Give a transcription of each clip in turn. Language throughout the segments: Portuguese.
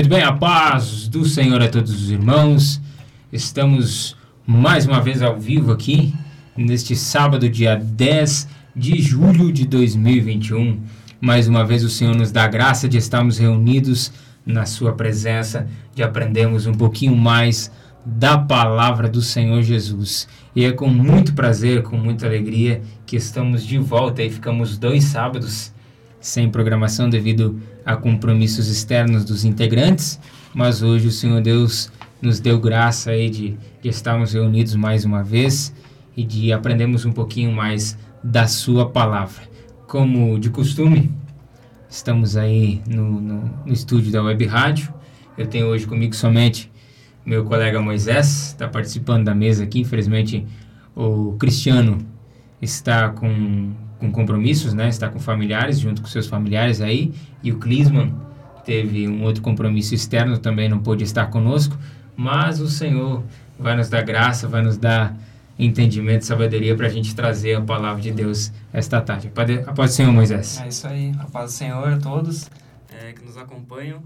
Muito bem, a paz do Senhor a todos os irmãos. Estamos mais uma vez ao vivo aqui, neste sábado, dia 10 de julho de 2021. Mais uma vez o Senhor nos dá a graça de estarmos reunidos na Sua presença, de aprendermos um pouquinho mais da palavra do Senhor Jesus. E é com muito prazer, com muita alegria que estamos de volta e ficamos dois sábados sem programação devido a compromissos externos dos integrantes, mas hoje o Senhor Deus nos deu graça aí de, de estarmos reunidos mais uma vez e de aprendermos um pouquinho mais da Sua palavra. Como de costume, estamos aí no, no, no estúdio da Web Rádio. Eu tenho hoje comigo somente meu colega Moisés, está participando da mesa aqui. Infelizmente, o Cristiano está com com compromissos, né? Está com familiares, junto com seus familiares aí. E o Clisman teve um outro compromisso externo, também não pôde estar conosco. Mas o Senhor vai nos dar graça, vai nos dar entendimento, sabedoria para a gente trazer a palavra de Deus esta tarde. A paz do Senhor, Moisés. É isso aí. A paz do Senhor a todos é, que nos acompanham.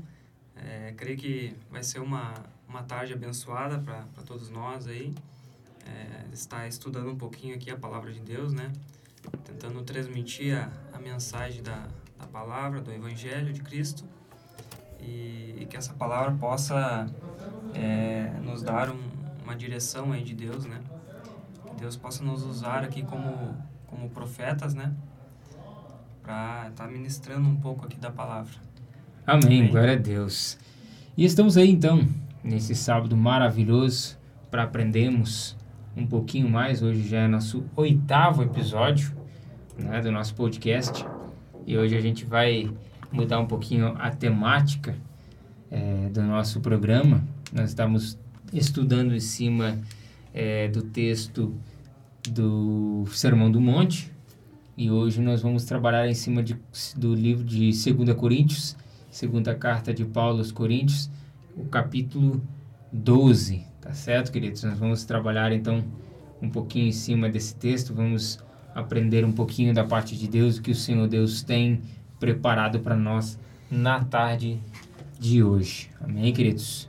É, creio que vai ser uma, uma tarde abençoada para todos nós aí. É, estar estudando um pouquinho aqui a palavra de Deus, né? Tentando transmitir a, a mensagem da, da palavra, do Evangelho de Cristo e, e que essa palavra possa é, nos dar um, uma direção aí de Deus, né? Que Deus possa nos usar aqui como, como profetas, né? Para estar tá ministrando um pouco aqui da palavra. Amém, Amém, glória a Deus. E estamos aí então, nesse sábado maravilhoso, para aprendermos um pouquinho mais. Hoje já é nosso oitavo episódio né, do nosso podcast e hoje a gente vai mudar um pouquinho a temática é, do nosso programa. Nós estamos estudando em cima é, do texto do Sermão do Monte e hoje nós vamos trabalhar em cima de, do livro de 2 Coríntios, segunda carta de Paulo aos Coríntios, o capítulo 12, Tá certo, queridos? Nós vamos trabalhar então um pouquinho em cima desse texto, vamos aprender um pouquinho da parte de Deus, o que o Senhor Deus tem preparado para nós na tarde de hoje. Amém, queridos?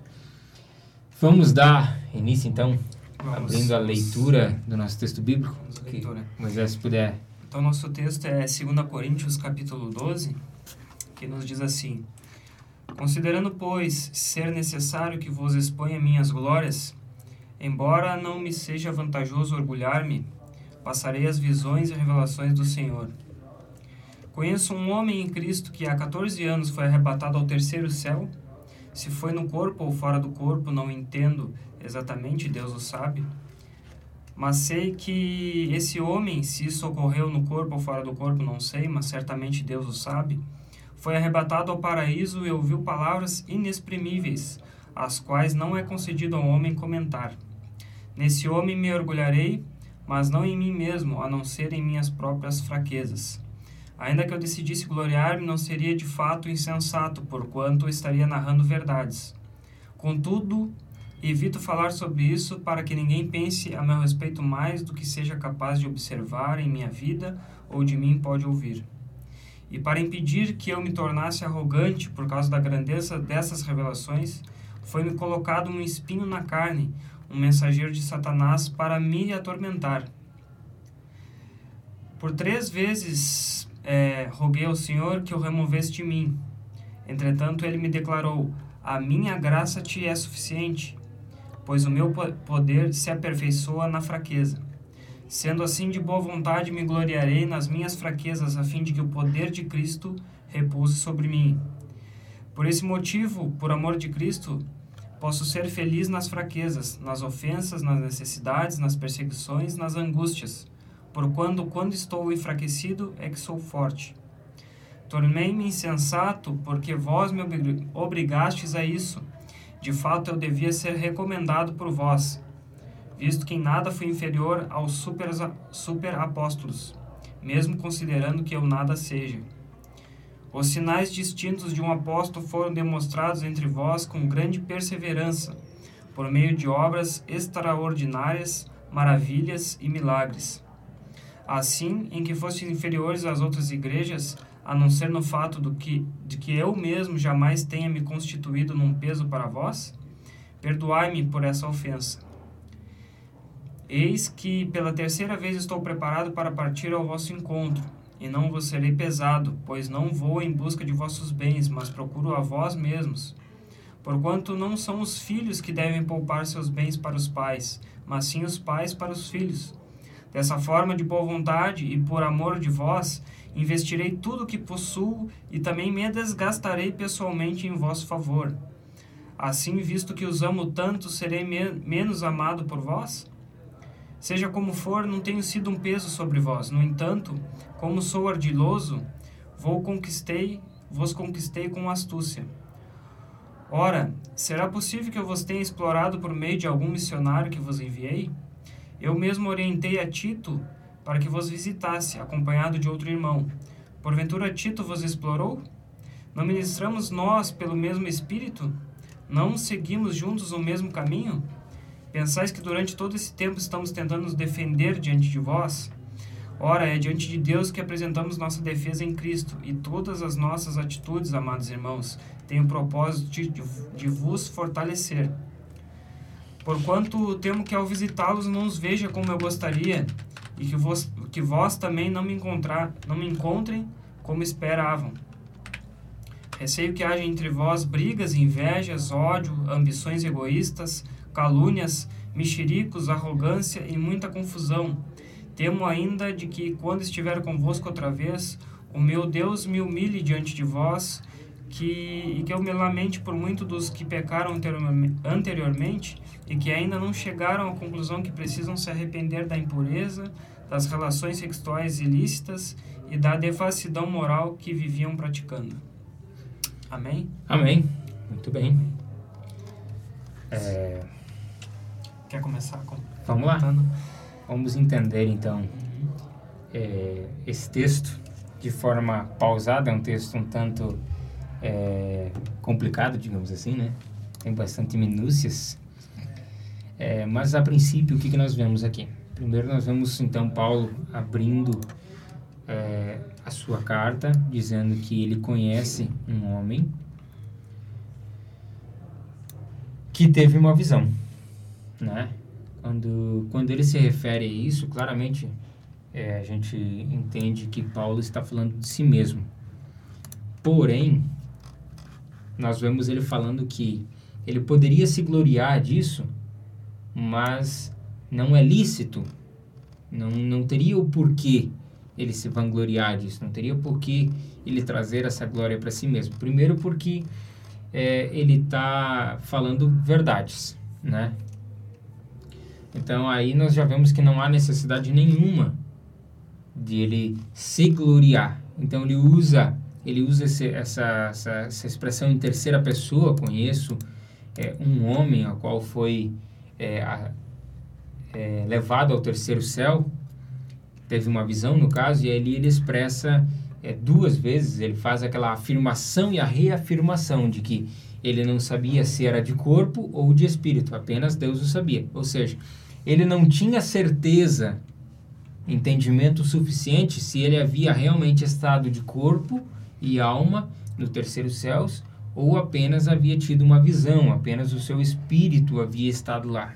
Vamos dar início então, vamos, abrindo a leitura do nosso texto bíblico. Que Moisés, se puder. Então, nosso texto é 2 Coríntios, capítulo 12, que nos diz assim: Considerando, pois, ser necessário que vos exponha minhas glórias, embora não me seja vantajoso orgulhar-me, passarei as visões e revelações do Senhor. Conheço um homem em Cristo que há 14 anos foi arrebatado ao terceiro céu. Se foi no corpo ou fora do corpo, não entendo exatamente, Deus o sabe. Mas sei que esse homem, se isso ocorreu no corpo ou fora do corpo, não sei, mas certamente Deus o sabe foi arrebatado ao paraíso e ouviu palavras inexprimíveis, as quais não é concedido ao homem comentar. Nesse homem me orgulharei, mas não em mim mesmo, a não ser em minhas próprias fraquezas. Ainda que eu decidisse gloriar-me, não seria de fato insensato, porquanto estaria narrando verdades. Contudo, evito falar sobre isso para que ninguém pense a meu respeito mais do que seja capaz de observar em minha vida ou de mim pode ouvir. E para impedir que eu me tornasse arrogante por causa da grandeza dessas revelações, foi-me colocado um espinho na carne, um mensageiro de Satanás para me atormentar. Por três vezes é, roguei ao Senhor que o removesse de mim. Entretanto, ele me declarou: A minha graça te é suficiente, pois o meu poder se aperfeiçoa na fraqueza. Sendo assim, de boa vontade me gloriarei nas minhas fraquezas, a fim de que o poder de Cristo repouse sobre mim. Por esse motivo, por amor de Cristo, posso ser feliz nas fraquezas, nas ofensas, nas necessidades, nas perseguições, nas angústias, porquanto quando estou enfraquecido é que sou forte. Tornei-me insensato, porque vós me obrigastes a isso. De fato, eu devia ser recomendado por vós visto que em nada fui inferior aos super, super apóstolos, mesmo considerando que eu nada seja. Os sinais distintos de um apóstolo foram demonstrados entre vós com grande perseverança, por meio de obras extraordinárias, maravilhas e milagres. Assim, em que fostes inferiores às outras igrejas, a não ser no fato do que, de que eu mesmo jamais tenha me constituído num peso para vós? Perdoai-me por essa ofensa. Eis que pela terceira vez estou preparado para partir ao vosso encontro, e não vos serei pesado, pois não vou em busca de vossos bens, mas procuro a vós mesmos. Porquanto não são os filhos que devem poupar seus bens para os pais, mas sim os pais para os filhos. Dessa forma, de boa vontade e por amor de vós, investirei tudo o que possuo e também me desgastarei pessoalmente em vosso favor. Assim, visto que os amo tanto, serei me menos amado por vós? Seja como for, não tenho sido um peso sobre vós. No entanto, como sou ardiloso, vou conquistei, vos conquistei com astúcia. Ora, será possível que eu vos tenha explorado por meio de algum missionário que vos enviei? Eu mesmo orientei a Tito para que vos visitasse, acompanhado de outro irmão. Porventura Tito vos explorou? Não ministramos nós pelo mesmo Espírito? Não seguimos juntos o mesmo caminho? Pensais que durante todo esse tempo estamos tentando nos defender diante de vós? Ora, é diante de Deus que apresentamos nossa defesa em Cristo, e todas as nossas atitudes, amados irmãos, têm o propósito de, de, de vos fortalecer. Porquanto temo que ao visitá-los não os veja como eu gostaria, e que vós, que vós também não me, encontrar, não me encontrem como esperavam. Receio que haja entre vós brigas, invejas, ódio, ambições egoístas, calúnias, mexericos, arrogância e muita confusão. Temo ainda de que, quando estiver convosco outra vez, o meu Deus me humilhe diante de vós, que, e que eu me lamente por muito dos que pecaram anteriormente e que ainda não chegaram à conclusão que precisam se arrepender da impureza, das relações sexuais ilícitas e da devassidão moral que viviam praticando. Amém? Amém. Muito bem. É... Quer começar com? Vamos lá. Vamos entender então é, esse texto de forma pausada. É um texto um tanto é, complicado, digamos assim, né? Tem bastante minúcias. É, mas a princípio, o que, que nós vemos aqui? Primeiro, nós vemos então Paulo abrindo é, a sua carta, dizendo que ele conhece um homem que teve uma visão, né? Quando, quando ele se refere a isso, claramente é, a gente entende que Paulo está falando de si mesmo. Porém, nós vemos ele falando que ele poderia se gloriar disso, mas não é lícito, não, não teria o porquê ele se vangloriar disso, não teria porquê ele trazer essa glória para si mesmo. Primeiro porque é, ele está falando verdades, né? Então aí nós já vemos que não há necessidade nenhuma de ele se gloriar. Então ele usa ele usa esse, essa, essa, essa, expressão em terceira pessoa. Conheço é, um homem a qual foi é, a, é, levado ao terceiro céu, teve uma visão no caso, e ali ele expressa é, duas vezes, ele faz aquela afirmação e a reafirmação de que ele não sabia se era de corpo ou de espírito, apenas Deus o sabia. Ou seja, ele não tinha certeza, entendimento suficiente se ele havia realmente estado de corpo e alma no terceiro céus ou apenas havia tido uma visão, apenas o seu espírito havia estado lá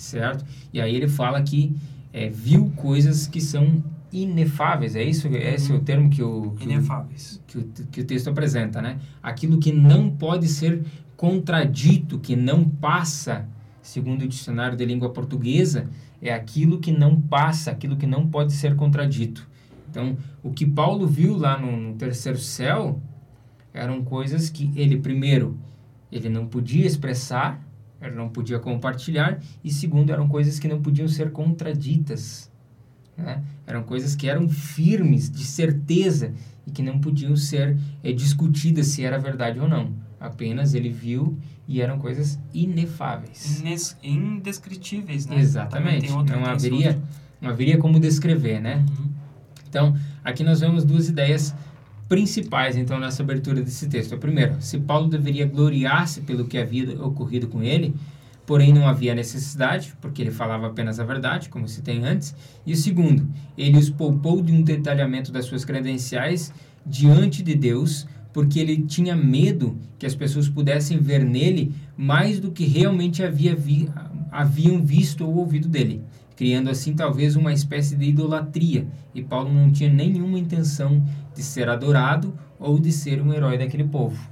certo? E aí ele fala que é, viu coisas que são inefáveis, é isso? Esse é o uhum. termo que o, que inefáveis. O, que, o, que o texto apresenta, né? Aquilo que não pode ser contradito, que não passa, segundo o dicionário de língua portuguesa, é aquilo que não passa, aquilo que não pode ser contradito. Então, o que Paulo viu lá no, no terceiro céu eram coisas que ele, primeiro, ele não podia expressar, ele não podia compartilhar, e segundo, eram coisas que não podiam ser contraditas. Né? Eram coisas que eram firmes, de certeza, e que não podiam ser é, discutidas se era verdade ou não. Apenas ele viu e eram coisas inefáveis. Ines indescritíveis, né? Exatamente. Não haveria, não haveria como descrever, né? Uhum. Então, aqui nós vemos duas ideias principais, então, nessa abertura desse texto. O primeiro, se Paulo deveria gloriar-se pelo que havia ocorrido com ele, porém não havia necessidade, porque ele falava apenas a verdade, como se tem antes. E o segundo, ele os poupou de um detalhamento das suas credenciais, diante de Deus, porque ele tinha medo que as pessoas pudessem ver nele mais do que realmente havia vi, haviam visto ou ouvido dele, criando assim talvez uma espécie de idolatria. E Paulo não tinha nenhuma intenção de ser adorado ou de ser um herói daquele povo.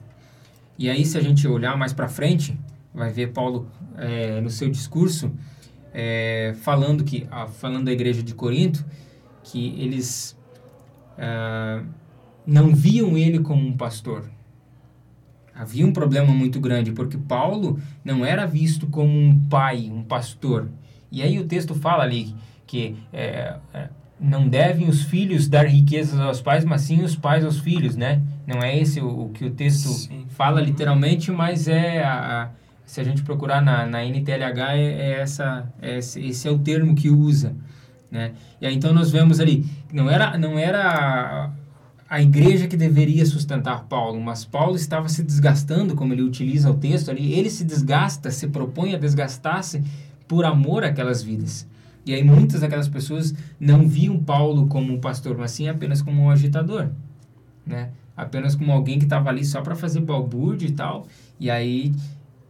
E aí, se a gente olhar mais para frente, vai ver Paulo é, no seu discurso é, falando que, ah, falando da igreja de Corinto, que eles ah, não viam ele como um pastor. Havia um problema muito grande, porque Paulo não era visto como um pai, um pastor. E aí o texto fala ali que é, é, não devem os filhos dar riquezas aos pais, mas sim os pais aos filhos, né? Não é esse o, o que o texto sim. fala literalmente, mas é a, a, se a gente procurar na, na NTLH é, é essa é esse, esse é o termo que usa, né? E aí então nós vemos ali não era não era a igreja que deveria sustentar Paulo, mas Paulo estava se desgastando, como ele utiliza o texto ali, ele se desgasta, se propõe a desgastar-se por amor àquelas vidas. E aí muitas daquelas pessoas não viam Paulo como um pastor, mas sim apenas como um agitador, né? Apenas como alguém que estava ali só para fazer balbúrdia e tal. E aí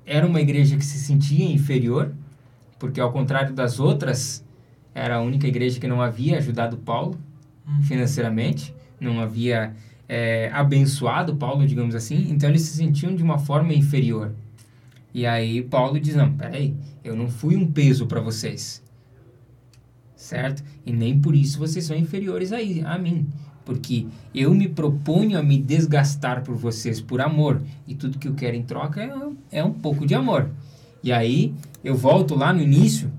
era uma igreja que se sentia inferior, porque ao contrário das outras, era a única igreja que não havia ajudado Paulo uhum. financeiramente não havia é, abençoado Paulo, digamos assim, então eles se sentiam de uma forma inferior. E aí Paulo diz: Não, peraí, eu não fui um peso para vocês, certo? E nem por isso vocês são inferiores a, a mim, porque eu me proponho a me desgastar por vocês por amor, e tudo que eu quero em troca é, é um pouco de amor. E aí eu volto lá no início,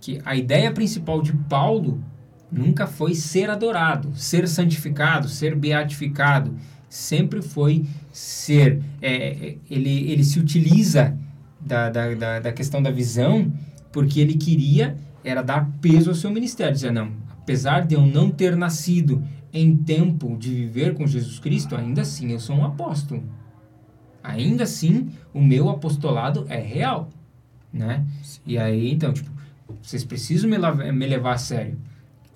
que a ideia principal de Paulo nunca foi ser adorado, ser santificado, ser beatificado. Sempre foi ser. É, ele, ele se utiliza da, da, da, da, questão da visão porque ele queria era dar peso ao seu ministério. Dizer, não, apesar de eu não ter nascido em tempo de viver com Jesus Cristo, ainda assim eu sou um apóstolo. Ainda assim, o meu apostolado é real, né? E aí, então, tipo, vocês precisam me, me levar a sério.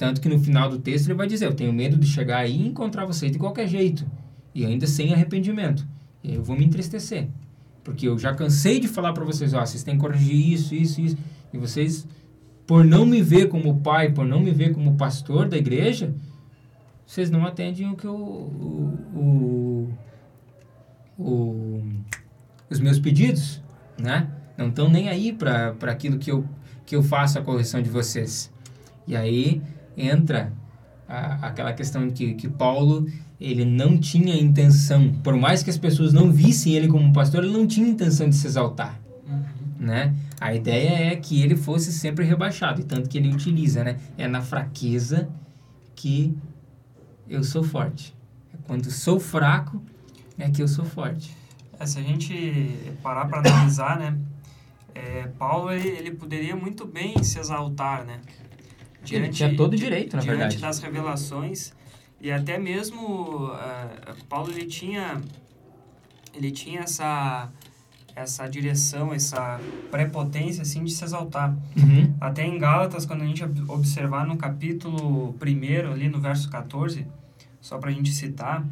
Tanto que no final do texto ele vai dizer: Eu tenho medo de chegar aí e encontrar vocês de qualquer jeito, e ainda sem arrependimento. E eu vou me entristecer. Porque eu já cansei de falar para vocês: Ó, vocês têm que corrigir isso, isso, isso. E vocês, por não me ver como pai, por não me ver como pastor da igreja, vocês não atendem o que eu, o, o, o os meus pedidos, né? Não estão nem aí para aquilo que eu, que eu faço a correção de vocês. E aí entra a, aquela questão que, que Paulo ele não tinha intenção, por mais que as pessoas não vissem ele como pastor, ele não tinha intenção de se exaltar, uhum. né? A ideia é que ele fosse sempre rebaixado, e tanto que ele utiliza, né? É na fraqueza que eu sou forte. É quando sou fraco é que eu sou forte. É, se a gente parar para analisar, né? É, Paulo ele, ele poderia muito bem se exaltar, né? Diante, ele tinha todo o direito, na diante verdade. das revelações e até mesmo uh, Paulo ele tinha ele tinha essa essa direção, essa prepotência assim de se exaltar. Uhum. Até em Gálatas, quando a gente observar no capítulo 1 ali no verso 14, só para a gente citar,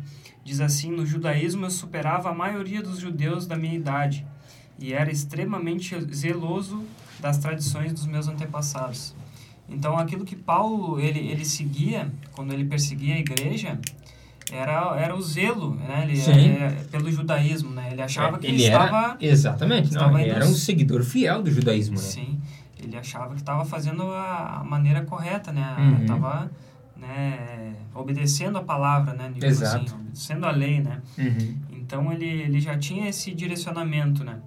diz assim: "No judaísmo eu superava a maioria dos judeus da minha idade e era extremamente zeloso das tradições dos meus antepassados." Então, aquilo que Paulo ele, ele seguia quando ele perseguia a igreja era, era o zelo, né? Ele, era, pelo judaísmo, né? Ele achava que ele estava... Era, exatamente, estava não, ele era um seguidor fiel do judaísmo, né? Sim, ele achava que estava fazendo a, maneira correta, né? Estava uhum. né, obedecendo a palavra, né? Exato. Assim, obedecendo a lei, né? Uhum. Então, ele, ele já tinha esse direcionamento, né?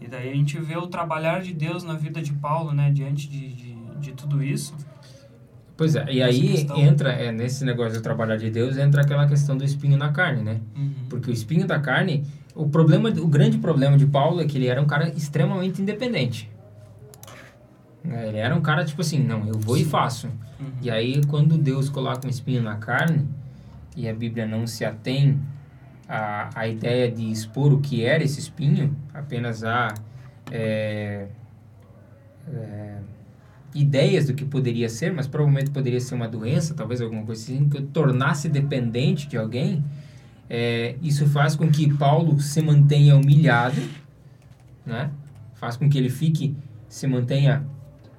E daí a gente vê o trabalhar de Deus na vida de Paulo, né? Diante de, de de tudo isso. Pois é, e aí entra, é, nesse negócio do trabalhar de Deus, entra aquela questão do espinho na carne, né? Uhum. Porque o espinho da carne, o problema, o grande problema de Paulo é que ele era um cara extremamente independente. É, ele era um cara tipo assim, não, eu vou Sim. e faço. Uhum. E aí quando Deus coloca um espinho na carne, e a Bíblia não se atém à, à ideia de expor o que era esse espinho, apenas a... É, é, ideias do que poderia ser, mas provavelmente poderia ser uma doença, talvez alguma coisa assim, que eu tornasse dependente de alguém. É, isso faz com que Paulo se mantenha humilhado, né? Faz com que ele fique, se mantenha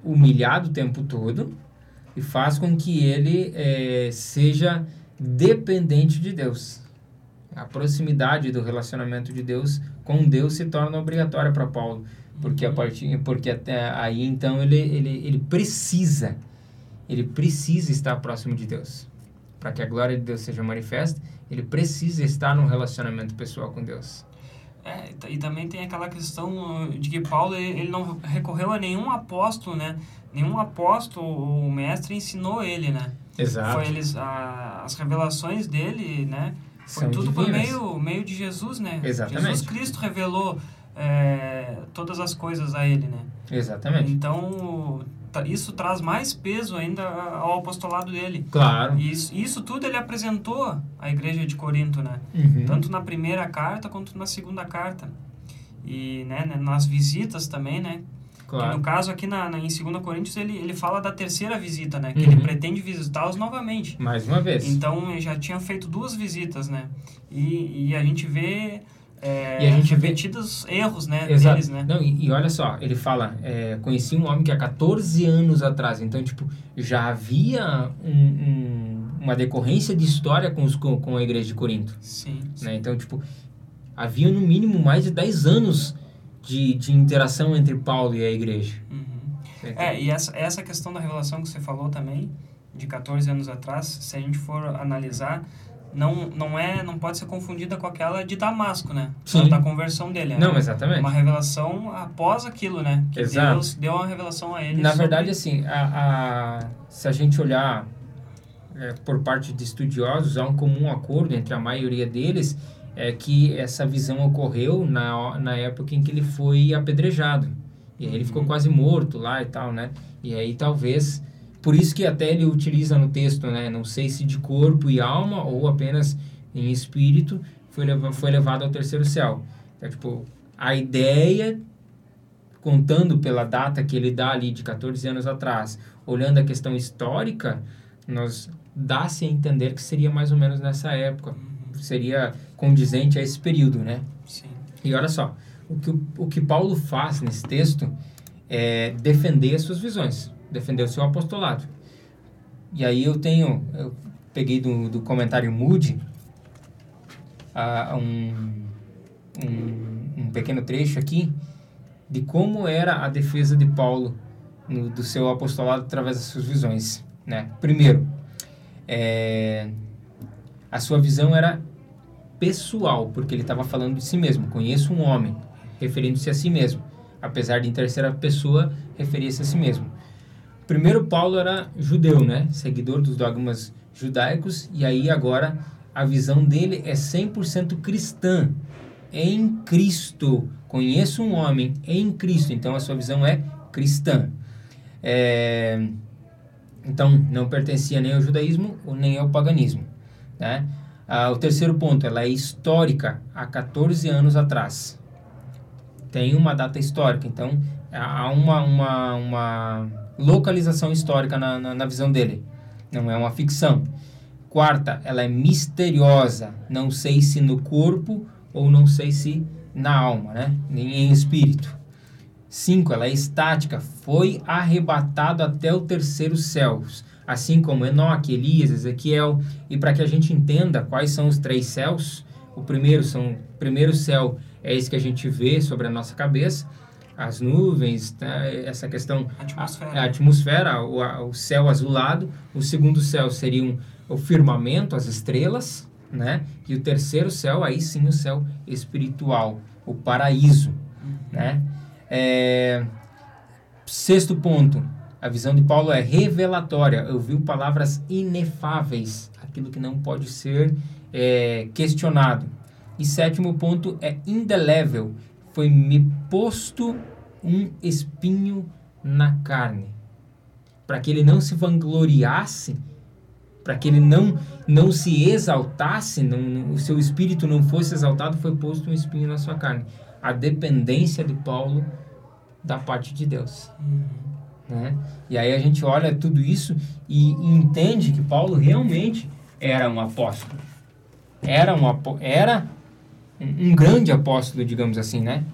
humilhado o tempo todo e faz com que ele é, seja dependente de Deus. A proximidade do relacionamento de Deus com Deus se torna obrigatória para Paulo, porque a partir, porque até aí então ele, ele, ele precisa, ele precisa estar próximo de Deus, para que a glória de Deus seja manifesta. Ele precisa estar num relacionamento pessoal com Deus. É, e também tem aquela questão uh, de que Paulo ele não recorreu a nenhum apóstolo, né? Nenhum apóstolo ou mestre ensinou ele, né? Exato. Foi eles a, as revelações dele, né? Foi São tudo por meio, meio de Jesus, né? Exatamente. Jesus Cristo revelou é, todas as coisas a ele, né? Exatamente. Então, ta- isso traz mais peso ainda ao apostolado dele. Claro. E isso, isso tudo ele apresentou à igreja de Corinto, né? Uhum. Tanto na primeira carta quanto na segunda carta. E né, né, nas visitas também, né? Claro. no caso aqui na, na- em 2 Coríntios ele, ele fala da terceira visita, né? Que Uhum. ele pretende visitá-los novamente. Mais uma vez. Então ele já tinha feito duas visitas, né? E, e a gente vê, é, E a gente vê- repetidos erros, né? Exato. Deles, né? Não, e, e olha só, ele fala, é, conheci um homem que há 14 anos atrás, então, tipo, já havia um- um- uma decorrência de história com, os, com, com a igreja de Corinto, Sim. sim. né? Então, tipo, havia no mínimo mais de 10 anos de, de interação entre Paulo e a igreja. Uhum. Certo? É, e essa, essa questão da revelação que você falou também, de 14 anos atrás, se a gente for analisar, não, não é não pode ser confundida com aquela de Damasco, né? Sim. Da conversão dele. É Não, exatamente. Uma revelação após aquilo, né? Que Exato. Deus deu uma revelação a ele. Na sobre- verdade, assim, a, a- se a gente olhar é, por parte de estudiosos, há um comum acordo entre a maioria deles é que essa visão ocorreu na, na época em que ele foi apedrejado. E aí ele ficou quase morto lá e tal, né? E aí talvez... Por isso que até ele utiliza no texto, né? Não sei se de corpo e alma ou apenas em espírito foi, leva, foi levado ao terceiro céu. Então, tipo, a ideia contando pela data que ele dá ali de 14 anos atrás, olhando a questão histórica, nós dá-se a entender que seria mais ou menos nessa época, seria condizente a esse período, né? Sim. E olha só, o que, o, o que Paulo faz nesse texto é defender as suas visões, defender o seu apostolado. E aí eu tenho, eu peguei do, do comentário Moody ah, um, um, um pequeno trecho aqui de como era a defesa de Paulo no, do seu apostolado através das suas visões. Né? Primeiro, é, a sua visão era pessoal, porque ele estava falando de si mesmo. Conheço um homem, referindo-se a si mesmo. Apesar de em terceira pessoa, referia-se a si mesmo. Primeiro, Paulo era judeu, né? Seguidor dos dogmas judaicos. E aí, agora, a visão dele é 100% cristã. Em Cristo. Conheço um homem em Cristo. Então, a sua visão é cristã. É... Então, não pertencia nem ao judaísmo nem ao paganismo, né? Ah, o terceiro ponto, ela é histórica, há 14 anos atrás. Tem uma data histórica, então há uma, uma, uma localização histórica na, na, na visão dele. Não é uma ficção. Quarta, ela é misteriosa. Não sei se no corpo ou não sei se na alma, né? Nem em espírito. Cinco, ela é estática. Foi arrebatado até o terceiro céu assim como Enoque, Elias, Ezequiel, e para que a gente entenda quais são os três céus, o primeiro são o primeiro céu é esse que a gente vê sobre a nossa cabeça, as nuvens, tá? essa questão Atmosfera. a, a atmosfera, o, a- o céu azulado, o segundo céu seriam o firmamento, as estrelas, né? E o terceiro céu, aí sim o céu espiritual, o paraíso, né? É, sexto ponto, a visão de Paulo é revelatória. Eu vi palavras inefáveis, aquilo que não pode ser é, questionado. E sétimo ponto é indelével. Foi me posto um espinho na carne. Para que ele não se vangloriasse, para que ele não, não se exaltasse, não, não- o seu espírito não fosse exaltado, foi posto um espinho na sua carne. A dependência de Paulo da parte de Deus. Né? E aí a gente olha tudo isso e, e entende que Paulo realmente era um apóstolo. era um, era um, um grande apóstolo, digamos assim, né?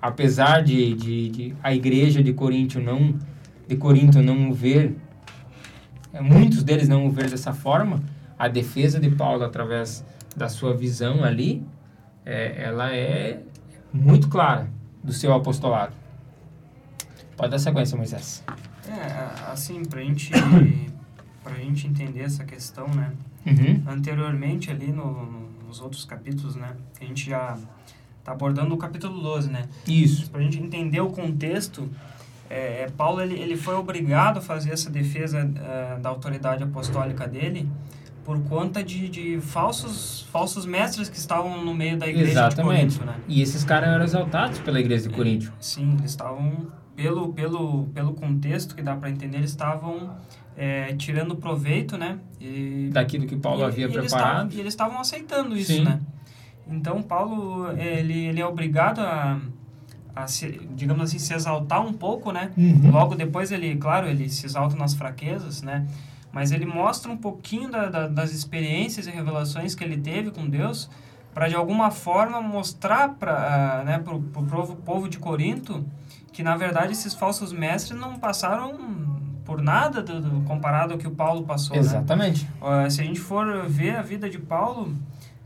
Apesar de, de, de, a igreja de Corinto não de Corinto não o ver, é, muitos deles não o ver dessa forma, a defesa de Paulo através da sua visão ali, é, ela é muito clara do seu apostolado. Pode dar sequência, Moisés. É, assim, para gente, a gente entender essa questão, né? Uhum. Anteriormente, ali no, nos outros capítulos, né? A gente já está abordando o capítulo 12, né? Isso. Para a gente entender o contexto, é, é, Paulo ele, ele foi obrigado a fazer essa defesa é, da autoridade apostólica dele por conta de, de falsos, falsos mestres que estavam no meio da igreja Exatamente. de Corinto, né? E esses caras eram exaltados pela igreja de é, Corinto. Sim, eles estavam, pelo, pelo, pelo contexto que dá para entender, eles estavam é, tirando proveito, né? E, Daquilo que Paulo e, havia e preparado. Eles e eles estavam aceitando isso, Sim. né? Então, Paulo, ele, ele é obrigado a, a se, digamos assim, se exaltar um pouco, né? Uhum. Logo depois ele, claro, ele se exalta nas fraquezas, né? Mas ele mostra um pouquinho da, da, das experiências e revelações que ele teve com Deus para, de alguma forma, mostrar para né, o povo, povo de Corinto que, na verdade, esses falsos mestres não passaram por nada do, do, comparado ao que o Paulo passou. Exatamente. Né? Uh, se a gente for ver a vida de Paulo,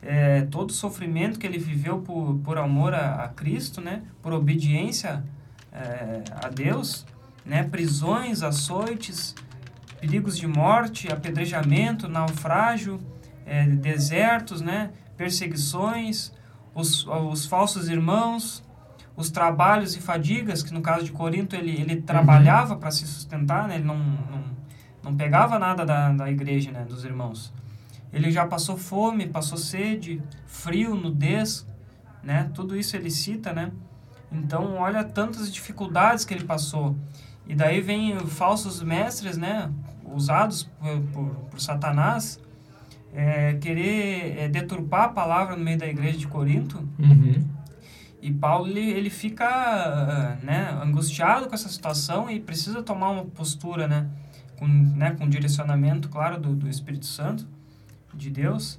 é, todo o sofrimento que ele viveu por, por amor a, a Cristo, né? por obediência é, a Deus, né? prisões, açoites, perigos de morte, apedrejamento, naufrágio, é, desertos, né? perseguições, os, os falsos irmãos, os trabalhos e fadigas, que no caso de Corinto ele, ele uhum. trabalhava para se sustentar, né? ele não, não, não pegava nada da, da igreja, né? dos irmãos. Ele já passou fome, passou sede, frio, nudez, né? Tudo isso ele cita, né? Então, olha tantas dificuldades que ele passou. E daí vem falsos mestres, né? Usados por, por, por Satanás, é, querer é, deturpar a palavra no meio da igreja de Corinto. Uhum. E Paulo, ele, ele fica né, angustiado com essa situação e precisa tomar uma postura, né? Com, né, com direcionamento, claro, do, do Espírito Santo de Deus.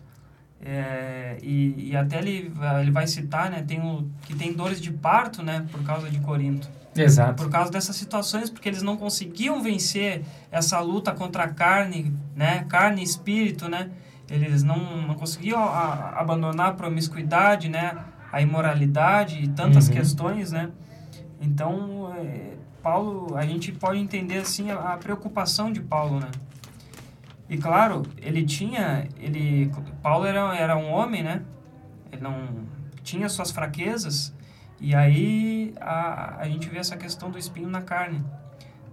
É, e, e até ele, ele vai citar, né, tem o, que tem dores de parto, né, por causa de Corinto. Exato. Por causa dessas situações, porque eles não conseguiam vencer essa luta contra a carne, né, carne e espírito, né, eles não, não conseguiam a, a abandonar a promiscuidade, né, a imoralidade e tantas uhum. questões, né, então, é, Paulo, a gente pode entender, assim, a, a preocupação de Paulo, né, e claro, ele tinha, ele, Paulo era, era um homem, né? Ele não tinha suas fraquezas. E aí a, a gente vê essa questão do espinho na carne,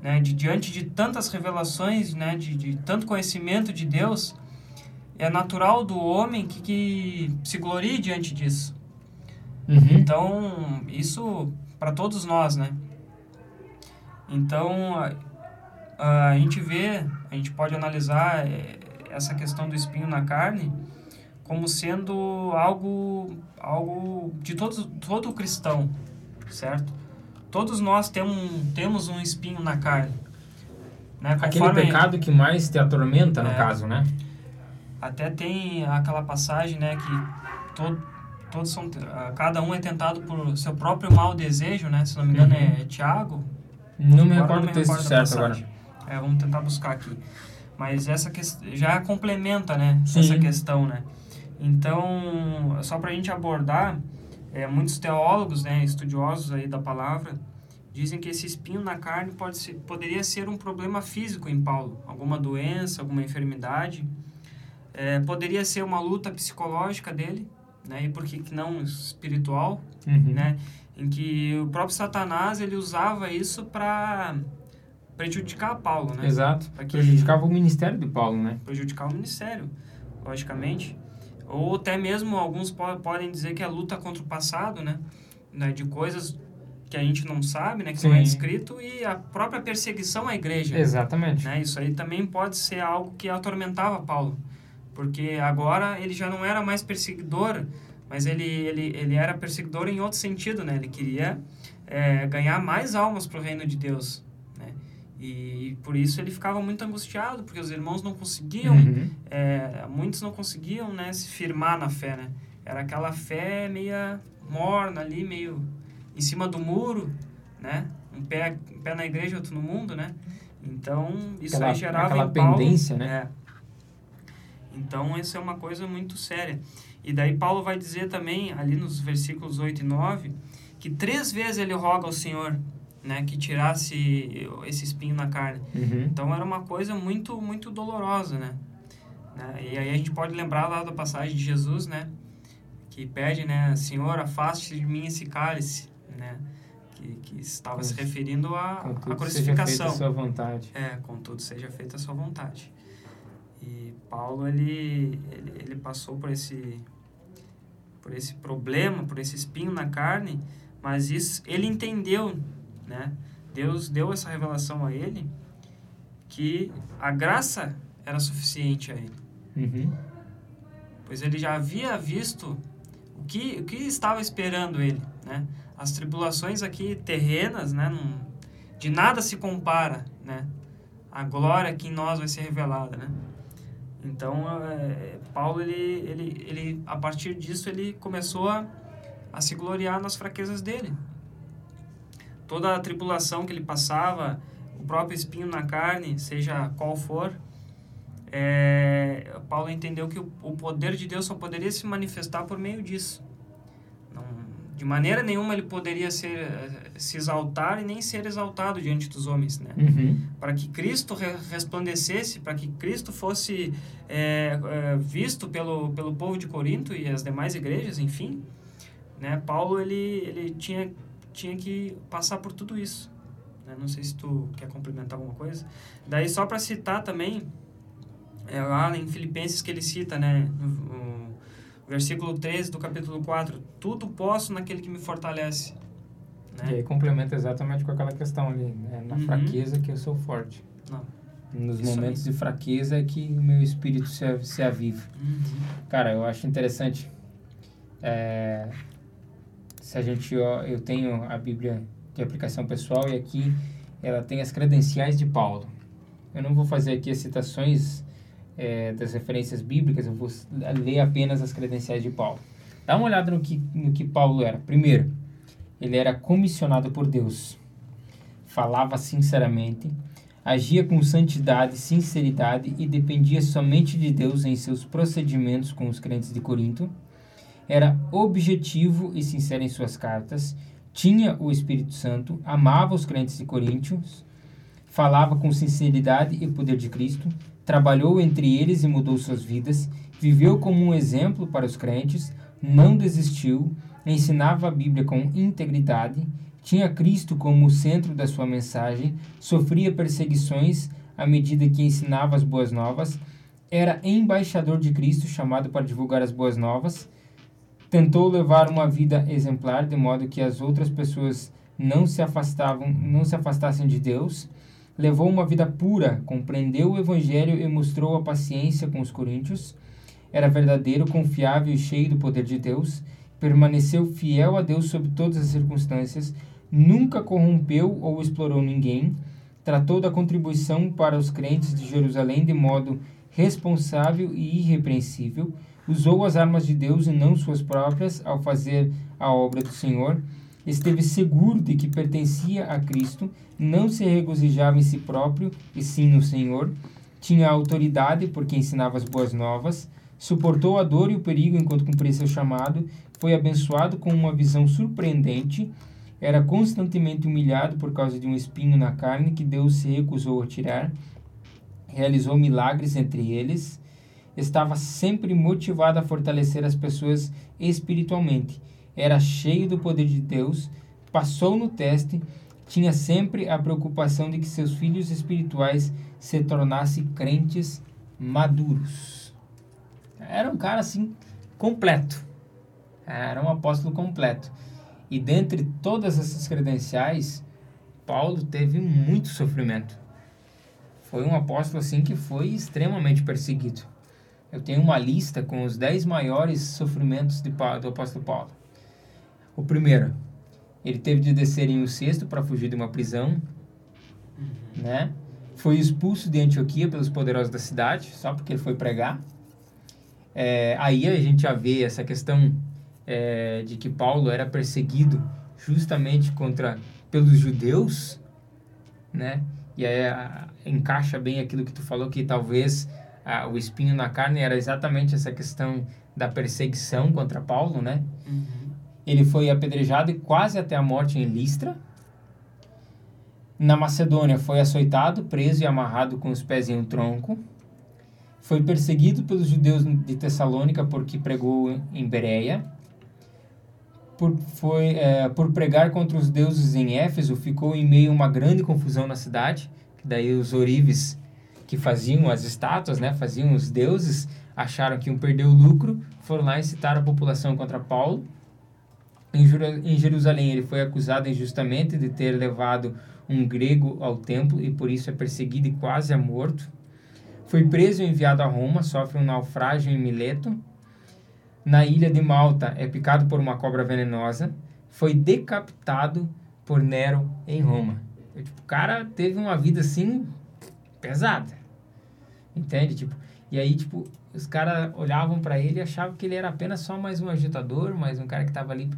né? De diante de tantas revelações, né? De, de tanto conhecimento de Deus, é natural do homem que, que se glorie diante disso. Uhum. Então, isso para todos nós, né? Então, a gente vê, a gente pode analisar eh, essa questão do espinho na carne como sendo algo, algo de todo, todo cristão, certo? Todos nós temos, temos um espinho na carne. Né? Aquele pecado que mais te atormenta, no é, caso, né? Até tem aquela passagem, né, que todo, todos são, cada um é tentado por seu próprio mau desejo, né? Se não me engano uhum. é Tiago. Não me recordo o texto certo agora. É, vamos tentar buscar aqui. Mas essa questão já complementa, né? Sim. Essa questão, né? Então, só para a gente abordar, é, muitos teólogos, né, estudiosos aí da palavra, dizem que esse espinho na carne pode ser, poderia ser um problema físico em Paulo, alguma doença, alguma enfermidade, é, poderia ser uma luta psicológica dele, né, e por que não espiritual, uhum. né, em que o próprio Satanás ele usava isso para prejudicar Paulo, né? Exato. Que Prejudicava o ministério de Paulo, né? Prejudicar o ministério, logicamente. Ou até mesmo alguns po podem dizer que é luta contra o passado, né? né? De coisas que a gente não sabe, né? Que Sim. não é escrito e a própria perseguição à igreja. Exatamente. Né? Isso aí também pode ser algo que atormentava Paulo. Porque agora ele já não era mais perseguidor, mas ele, ele, ele era perseguidor em outro sentido, né? Ele queria é, ganhar mais almas para o reino de Deus. E por isso ele ficava muito angustiado, porque os irmãos não conseguiam, Uhum. é, muitos não conseguiam né, se firmar na fé, né? Era aquela fé meia morna ali, meio em cima do muro, né? Um pé, um pé na igreja, outro no mundo, né? Então, isso Aquela- aí gerava aquela pendência, né? É. Então, isso é uma coisa muito séria. E daí Paulo vai dizer também, ali nos versículos 8 e 9, que três vezes ele roga ao Senhor, né? Que tirasse esse espinho na carne. Uhum. Então era uma coisa muito muito dolorosa, né? Né? E aí a gente pode lembrar lá da passagem de Jesus, né? Que pede, né? Senhor, afaste de mim esse cálice, né? Que, que estava se referindo à, Contudo, à seja feita crucificação. a sua vontade. É, contudo seja feita a sua vontade. E Paulo, ele, ele, ele passou por esse, por esse problema, por esse espinho na carne, mas isso ele entendeu, né? Deus deu essa revelação a ele que a graça era suficiente a ele, Uhum. pois ele já havia visto o que, o que estava esperando ele, né? As tribulações aqui terrenas, né? Não, de nada se compara, né? A glória que em nós vai ser revelada, né? Então, é, Paulo, ele, ele, ele, a partir disso, ele começou a, a se gloriar nas fraquezas dele. Toda a tribulação que ele passava, o próprio espinho na carne, seja qual for, é, Paulo entendeu que o, o poder de Deus só poderia se manifestar por meio disso. De maneira nenhuma ele poderia ser, eh, se exaltar e nem ser exaltado diante dos homens, né? Uhum. para que Cristo re- resplandecesse, para que Cristo fosse é, é, visto pelo, pelo povo de Corinto e as demais igrejas, enfim, né? Paulo ele, ele tinha, tinha que passar por tudo isso. né? Não sei se tu quer complementar alguma coisa. Daí só para citar também, é lá em Filipenses que ele cita, né? Versículo 13 do capítulo 4, tudo posso naquele que me fortalece. E Né? aí complementa exatamente com aquela questão ali, né? Na Uhum. fraqueza que eu sou forte. Não. Nos Isso momentos de fraqueza é que o meu espírito se, se aviva. Uhum. Cara, eu acho interessante. é, se a gente, ó, eu tenho a Bíblia de aplicação pessoal e aqui ela tem as credenciais de Paulo. Eu não vou fazer aqui as citações é, das referências bíblicas, eu vou ler apenas as credenciais de Paulo. Dá uma olhada no que, no que Paulo era. Primeiro, ele era comissionado por Deus, falava sinceramente, agia com santidade, sinceridade e dependia somente de Deus em seus procedimentos com os crentes de Corinto. Era objetivo e sincero em suas cartas, tinha o Espírito Santo, amava os crentes de Coríntios, falava com sinceridade e poder de Cristo, trabalhou entre eles e mudou suas vidas, viveu como um exemplo para os crentes, não desistiu, ensinava a Bíblia com integridade, tinha Cristo como o centro da sua mensagem, sofria perseguições à medida que ensinava as boas novas, era embaixador de Cristo chamado para divulgar as boas novas, tentou levar uma vida exemplar de modo que as outras pessoas não se afastavam, não se afastassem de Deus, levou uma vida pura, compreendeu o evangelho e mostrou a paciência com os coríntios, era verdadeiro, confiável e cheio do poder de Deus, permaneceu fiel a Deus sob todas as circunstâncias, nunca corrompeu ou explorou ninguém, tratou da contribuição para os crentes de Jerusalém de modo responsável e irrepreensível, usou as armas de Deus e não suas próprias ao fazer a obra do Senhor, esteve seguro de que pertencia a Cristo, não se regozijava em si próprio e sim no Senhor, tinha autoridade porque ensinava as boas novas, suportou a dor e o perigo enquanto cumpria seu chamado, foi abençoado com uma visão surpreendente, era constantemente humilhado por causa de um espinho na carne que Deus se recusou a tirar, realizou milagres entre eles, estava sempre motivado a fortalecer as pessoas espiritualmente, era cheio do poder de Deus, passou no teste, tinha sempre a preocupação de que seus filhos espirituais se tornassem crentes maduros. Era um cara assim completo. Era um apóstolo completo. E dentre todas essas credenciais, Paulo teve muito sofrimento. Foi um apóstolo assim que foi extremamente perseguido. Eu tenho uma lista com os 10 maiores sofrimentos de, do apóstolo Paulo. O primeiro, ele teve de descer em um cesto para fugir de uma prisão. uhum. né? Foi expulso de Antioquia pelos poderosos da cidade, só porque ele foi pregar. É, aí a gente já vê essa questão é, de que Paulo era perseguido justamente contra pelos judeus, né? E aí a, encaixa bem aquilo que tu falou que talvez a, o espinho na carne era exatamente essa questão da perseguição contra Paulo, né? Uhum. Ele foi apedrejado quase até a morte em Listra. Na Macedônia foi açoitado, preso e amarrado com os pés em um tronco. Foi perseguido pelos judeus de Tessalônica porque pregou em Bereia por, foi, é, por pregar contra os deuses em Éfeso, ficou em meio a uma grande confusão na cidade. Daí os orives que faziam as estátuas, né, faziam os deuses, acharam que iam perder o lucro, foram lá incitar a população contra Paulo. Em, Jerusalém, ele foi acusado injustamente de ter levado um grego ao templo e por isso é perseguido e quase é morto. Foi preso e enviado a Roma, sofre um naufrágio em Mileto na ilha de Malta é picado por uma cobra venenosa, foi decapitado por Nero em Roma. Eu, tipo, o cara teve uma vida assim pesada. Entende? Tipo, e aí, tipo, os caras olhavam para ele e achavam que ele era apenas só mais um agitador, mais um cara que estava ali.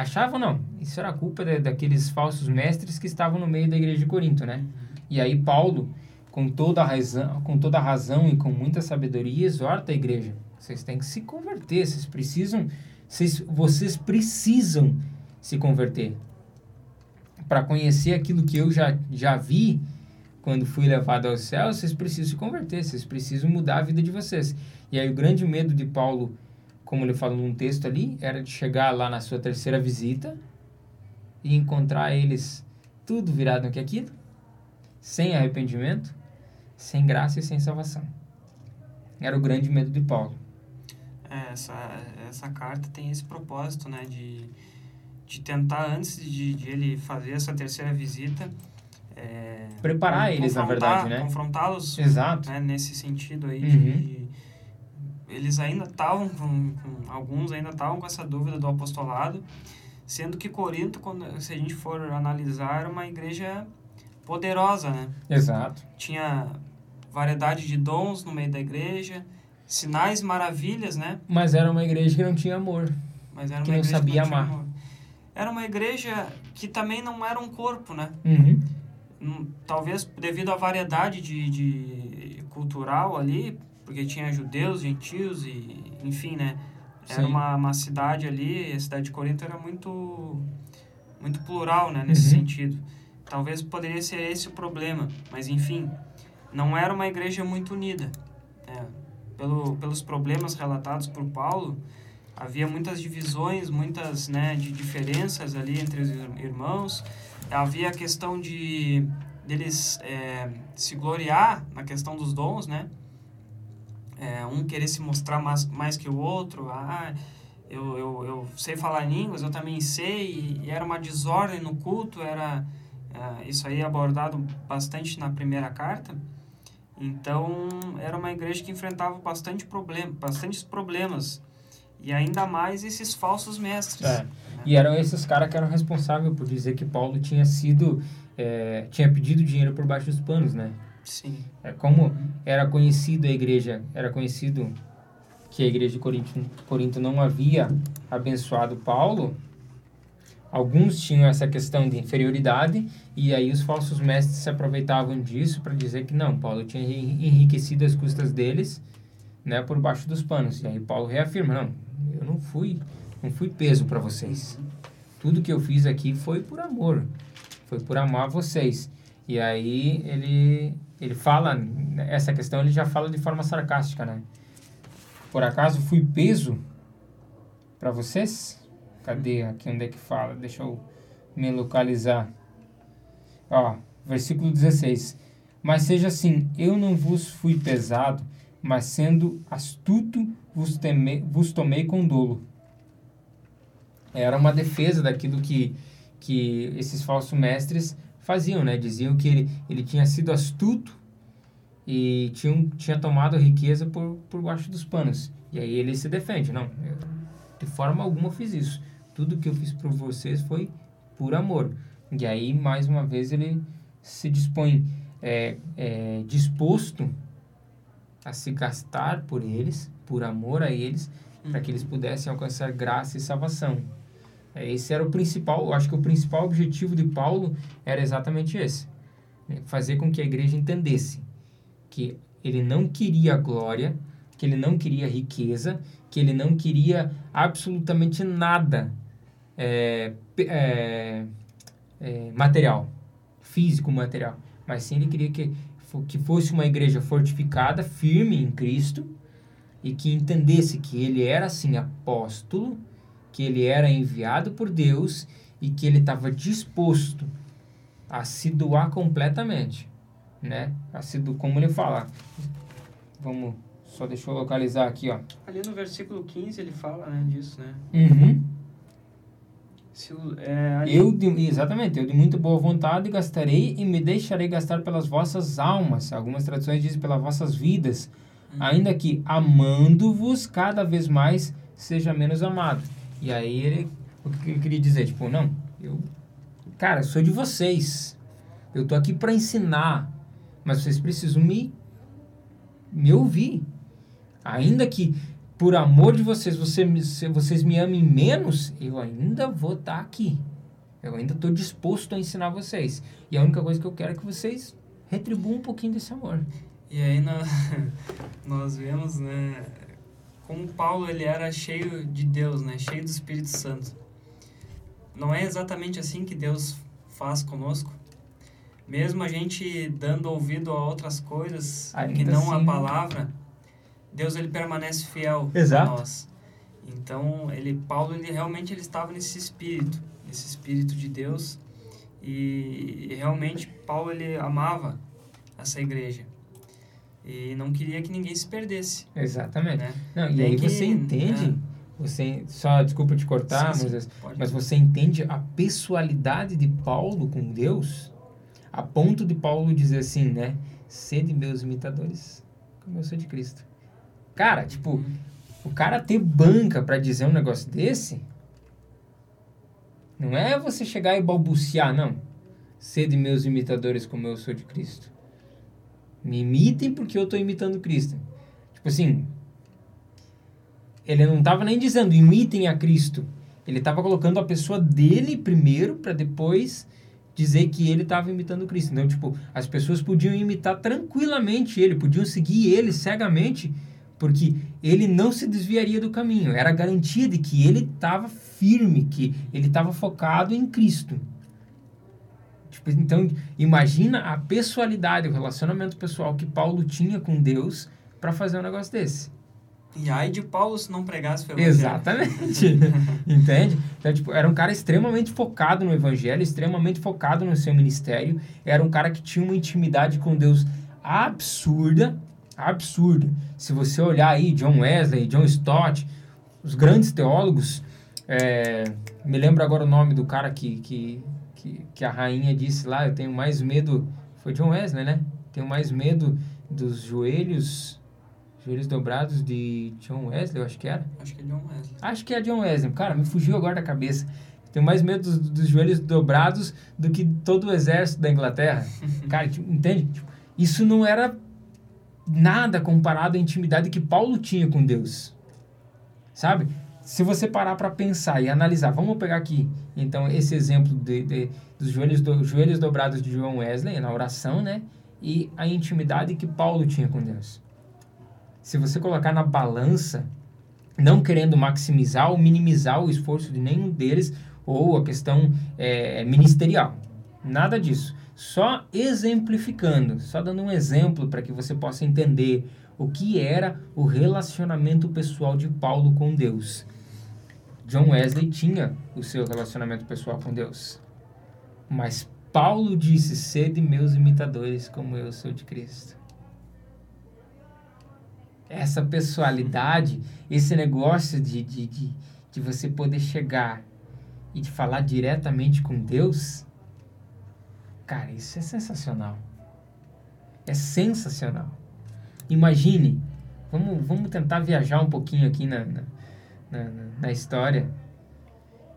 Achavam não, isso era culpa de, daqueles falsos mestres que estavam no meio da igreja de Corinto, né? E aí Paulo, com toda a razão, com toda a razão e com muita sabedoria, exorta a igreja vocês têm que se converter, vocês precisam, vocês, vocês precisam se converter. Para conhecer aquilo que eu já, já vi quando fui levado ao céu, vocês precisam se converter, vocês precisam mudar a vida de vocês. E aí o grande medo de Paulo, como ele falou num texto ali, era de chegar lá na sua terceira visita e encontrar eles tudo virado no que aquilo, sem arrependimento, sem graça e sem salvação. Era o grande medo de Paulo. É, essa, essa carta tem esse propósito, né, de, de tentar, antes de, de ele fazer essa terceira visita, é, preparar eles, na verdade, né? Confrontá-los Exato. Né, nesse sentido aí uhum. de, eles ainda estavam alguns ainda estavam com essa dúvida do apostolado, sendo que Corinto, quando, se a gente for analisar, era uma igreja poderosa, né? Exato. Tinha variedade de dons no meio da igreja, sinais, maravilhas, né? Mas era uma igreja que não tinha amor. Mas era uma que não sabia que não amar. Era uma igreja que também não era um corpo, né? Uhum. Hum, talvez devido à variedade de, de cultural ali, porque tinha judeus, gentios e enfim, né? Era uma, uma cidade ali, a cidade de Corinto era muito muito plural, né, nesse uhum. sentido. Talvez poderia ser esse o problema, mas enfim, não era uma igreja muito unida. É, pelo, pelos problemas relatados por Paulo, havia muitas divisões, muitas né, de diferenças ali entre os irmãos. Havia a questão de deles é, se gloriar na questão dos dons, né? É, um querer se mostrar mais, mais que o outro. Ah, eu, eu, eu sei falar línguas, eu também sei. E era uma desordem no culto, era é, isso aí abordado bastante na primeira carta. Então, era uma igreja que enfrentava bastante problema, bastantes problemas. E ainda mais esses falsos mestres. É. Né? E eram esses caras que eram responsáveis por dizer que Paulo tinha sido, é, tinha pedido dinheiro por baixo dos panos, né? Sim. É, como era conhecido a igreja, era conhecido que a igreja de Corinto, Corinto não havia abençoado Paulo, Alguns tinham essa questão de inferioridade e aí os falsos mestres se aproveitavam disso para dizer que não, Paulo tinha enriquecido as custas deles, né, por baixo dos panos. E aí Paulo reafirma, não, eu não fui, não fui peso para vocês. Tudo que eu fiz aqui foi por amor, foi por amar vocês. E aí ele ele fala essa questão, ele já fala de forma sarcástica, né? Por acaso fui peso para vocês? Cadê aqui onde é que fala? Deixa eu me localizar. Ó, versículo 16. Mas seja assim, eu não vos fui pesado, mas sendo astuto vos, teme, vos tomei com dolo. Era uma defesa daquilo que, que esses falsos mestres faziam, né? Diziam que ele, ele tinha sido astuto e tinha, tinha tomado riqueza por, por baixo dos panos. E aí ele se defende. Não, eu, de forma alguma fiz isso tudo que eu fiz por vocês foi por amor. E aí, mais uma vez, ele, se dispõe é, é, disposto a se gastar por eles, por amor a eles, para que eles pudessem alcançar graça e salvação. É, esse era o principal, eu acho que o principal objetivo de Paulo era exatamente esse: né? fazer com que a igreja entendesse que ele não queria glória, que ele não queria riqueza, que ele não queria absolutamente nada é, é, é, material, físico material, mas sim ele queria que, que fosse uma igreja fortificada, firme em Cristo e que entendesse que ele era assim apóstolo, que ele era enviado por Deus e que ele estava disposto a se doar completamente, né? A se do, como ele fala. Vamos, só deixa eu localizar aqui, ó. Ali no versículo 15 ele fala, né, disso, né? Uhum. Se é, ali... Eu de, exatamente, eu de muito boa vontade gastarei e me deixarei gastar pelas vossas almas. Algumas traduções dizem pelas vossas vidas, uhum. ainda que amando-vos cada vez mais seja menos amado. E aí ele o que ele queria dizer, tipo, não, eu cara, sou de vocês. Eu tô aqui para ensinar, mas vocês precisam me me ouvir. Ainda que por amor de vocês, você, vocês me amem menos, eu ainda vou estar tá aqui. Eu ainda estou disposto a ensinar vocês. E a única coisa que eu quero é que vocês retribuam um pouquinho desse amor. E aí nós, nós vemos, né, como Paulo ele era cheio de Deus, né, cheio do Espírito Santo. Não é exatamente assim que Deus faz conosco. Mesmo a gente dando ouvido a outras coisas ainda que não assim, a palavra, Deus ele permanece fiel Exato. a nós. Então, ele Paulo ele realmente ele estava nesse espírito, nesse espírito de Deus e, e realmente Paulo ele amava essa igreja e não queria que ninguém se perdesse. Exatamente. Né? Não, e aí que, você entende, né? você só desculpa te cortar, sim, sim, mas você entende a pessoalidade de Paulo com Deus, a ponto de Paulo dizer assim, né? Sede meus imitadores, como eu sou de Cristo. Cara, tipo, o cara ter banca para dizer um negócio desse, não é você chegar e balbuciar, não. Sede meus imitadores como eu sou de Cristo. Me imitem porque eu estou imitando Cristo. Tipo assim, ele não estava nem dizendo imitem a Cristo. Ele estava colocando a pessoa dele primeiro para depois dizer que ele estava imitando Cristo. Então, tipo, as pessoas podiam imitar tranquilamente ele, podiam seguir ele cegamente porque ele não se desviaria do caminho. Era garantia de que ele estava firme, que ele estava focado em Cristo. Tipo, então, imagina a pessoalidade, o relacionamento pessoal que Paulo tinha com Deus para fazer um negócio desse. E aí de Paulo se não pregasse o evangelho. Exatamente. Entende? Então, tipo, era um cara extremamente focado no evangelho, extremamente focado no seu ministério. Era um cara que tinha uma intimidade com Deus absurda absurdo. Se você olhar aí John Wesley, John Stott, os grandes teólogos, é, me lembro agora o nome do cara que, que, que, que, a rainha disse lá, eu tenho mais medo, foi John Wesley, né? Tenho mais medo dos joelhos, joelhos dobrados de John Wesley, eu acho que era. Acho que é John Wesley. Acho que é John Wesley. Cara, me fugiu agora da cabeça. Tenho mais medo dos, dos joelhos dobrados do que todo o exército da Inglaterra. cara, tipo, entende? Tipo, isso não era nada comparado à intimidade que Paulo tinha com Deus. Sabe? Se você parar para pensar e analisar, vamos pegar aqui, então, esse exemplo de, de dos joelhos, do, joelhos dobrados de João Wesley na oração, né? E a intimidade que Paulo tinha com Deus. Se você colocar na balança, não querendo maximizar ou minimizar o esforço de nenhum deles ou a questão é, ministerial, nada disso só exemplificando, só dando um exemplo para que você possa entender o que era o relacionamento pessoal de Paulo com Deus. John Wesley tinha o seu relacionamento pessoal com Deus. Mas Paulo disse: Sede meus imitadores, como eu sou de Cristo. Essa pessoalidade, esse negócio de, de, de, de você poder chegar e de falar diretamente com Deus, Cara, isso é sensacional. É sensacional. Imagine, vamos, vamos tentar viajar um pouquinho aqui na, na, na, na história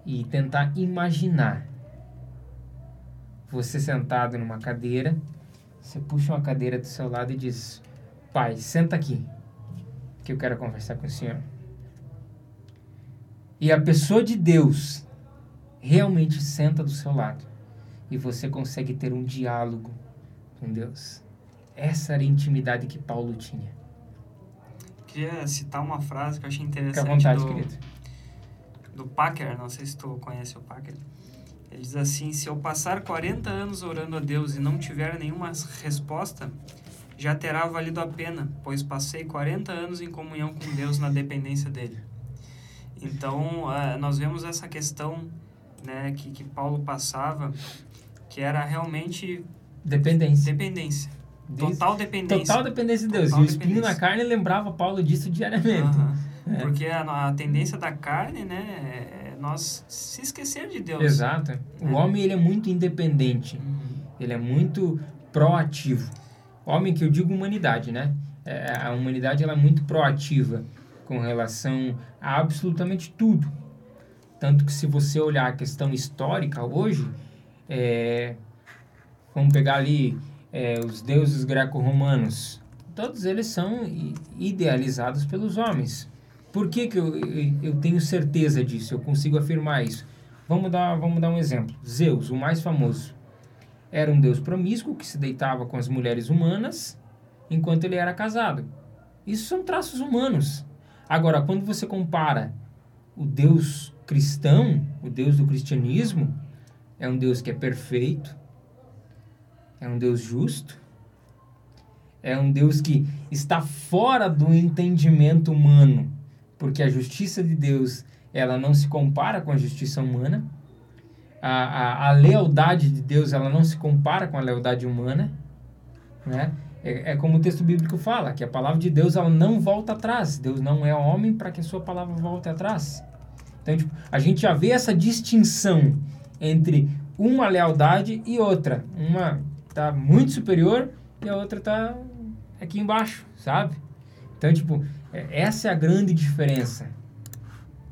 e tentar imaginar você sentado numa cadeira, você puxa uma cadeira do seu lado e diz: Pai, senta aqui, que eu quero conversar com o Senhor. E a pessoa de Deus realmente senta do seu lado e você consegue ter um diálogo com Deus. Essa era a intimidade que Paulo tinha. Queria citar uma frase que eu achei interessante Fica à vontade, do, querido. do Packer, não sei se tu conhece o Packer. Ele diz assim: Se eu passar 40 anos orando a Deus e não tiver nenhuma resposta, já terá valido a pena, pois passei 40 anos em comunhão com Deus na dependência dele. Então, uh, nós vemos essa questão né, que, que Paulo passava, que era realmente Dependência. dependência. Total dependência. Total dependência de Deus. Total e o espinho na carne lembrava Paulo disso diariamente. Aham. É. Porque a, a tendência da carne, né, é nós se esquecer de Deus. Exato. O É. homem ele é muito independente. Uhum. Ele é muito proativo. Homem que eu digo humanidade, né? É, a humanidade ela é muito proativa com relação a absolutamente tudo. Tanto que se você olhar a questão histórica hoje, é, vamos pegar ali é, os deuses greco-romanos, todos eles são idealizados pelos homens. Por que, que eu eu tenho certeza disso? Eu consigo afirmar isso. Vamos dar, vamos dar um exemplo. Zeus, o mais famoso, era um deus promíscuo que se deitava com as mulheres humanas enquanto ele era casado. Isso são traços humanos. Agora, quando você compara o Deus cristão, o Deus do cristianismo, é um Deus que é perfeito, é um Deus justo, é um Deus que está fora do entendimento humano, porque a justiça de Deus ela não se compara com a justiça humana, a, a, a lealdade de Deus ela não se compara com a lealdade humana, né? É, é como o texto bíblico fala, que a palavra de Deus ela não volta atrás. Deus não é homem para que a sua palavra volte atrás. Então, tipo, a gente já vê essa distinção entre uma lealdade e outra. Uma tá muito superior e a outra tá aqui embaixo, sabe? Então, tipo, é- essa é a grande diferença.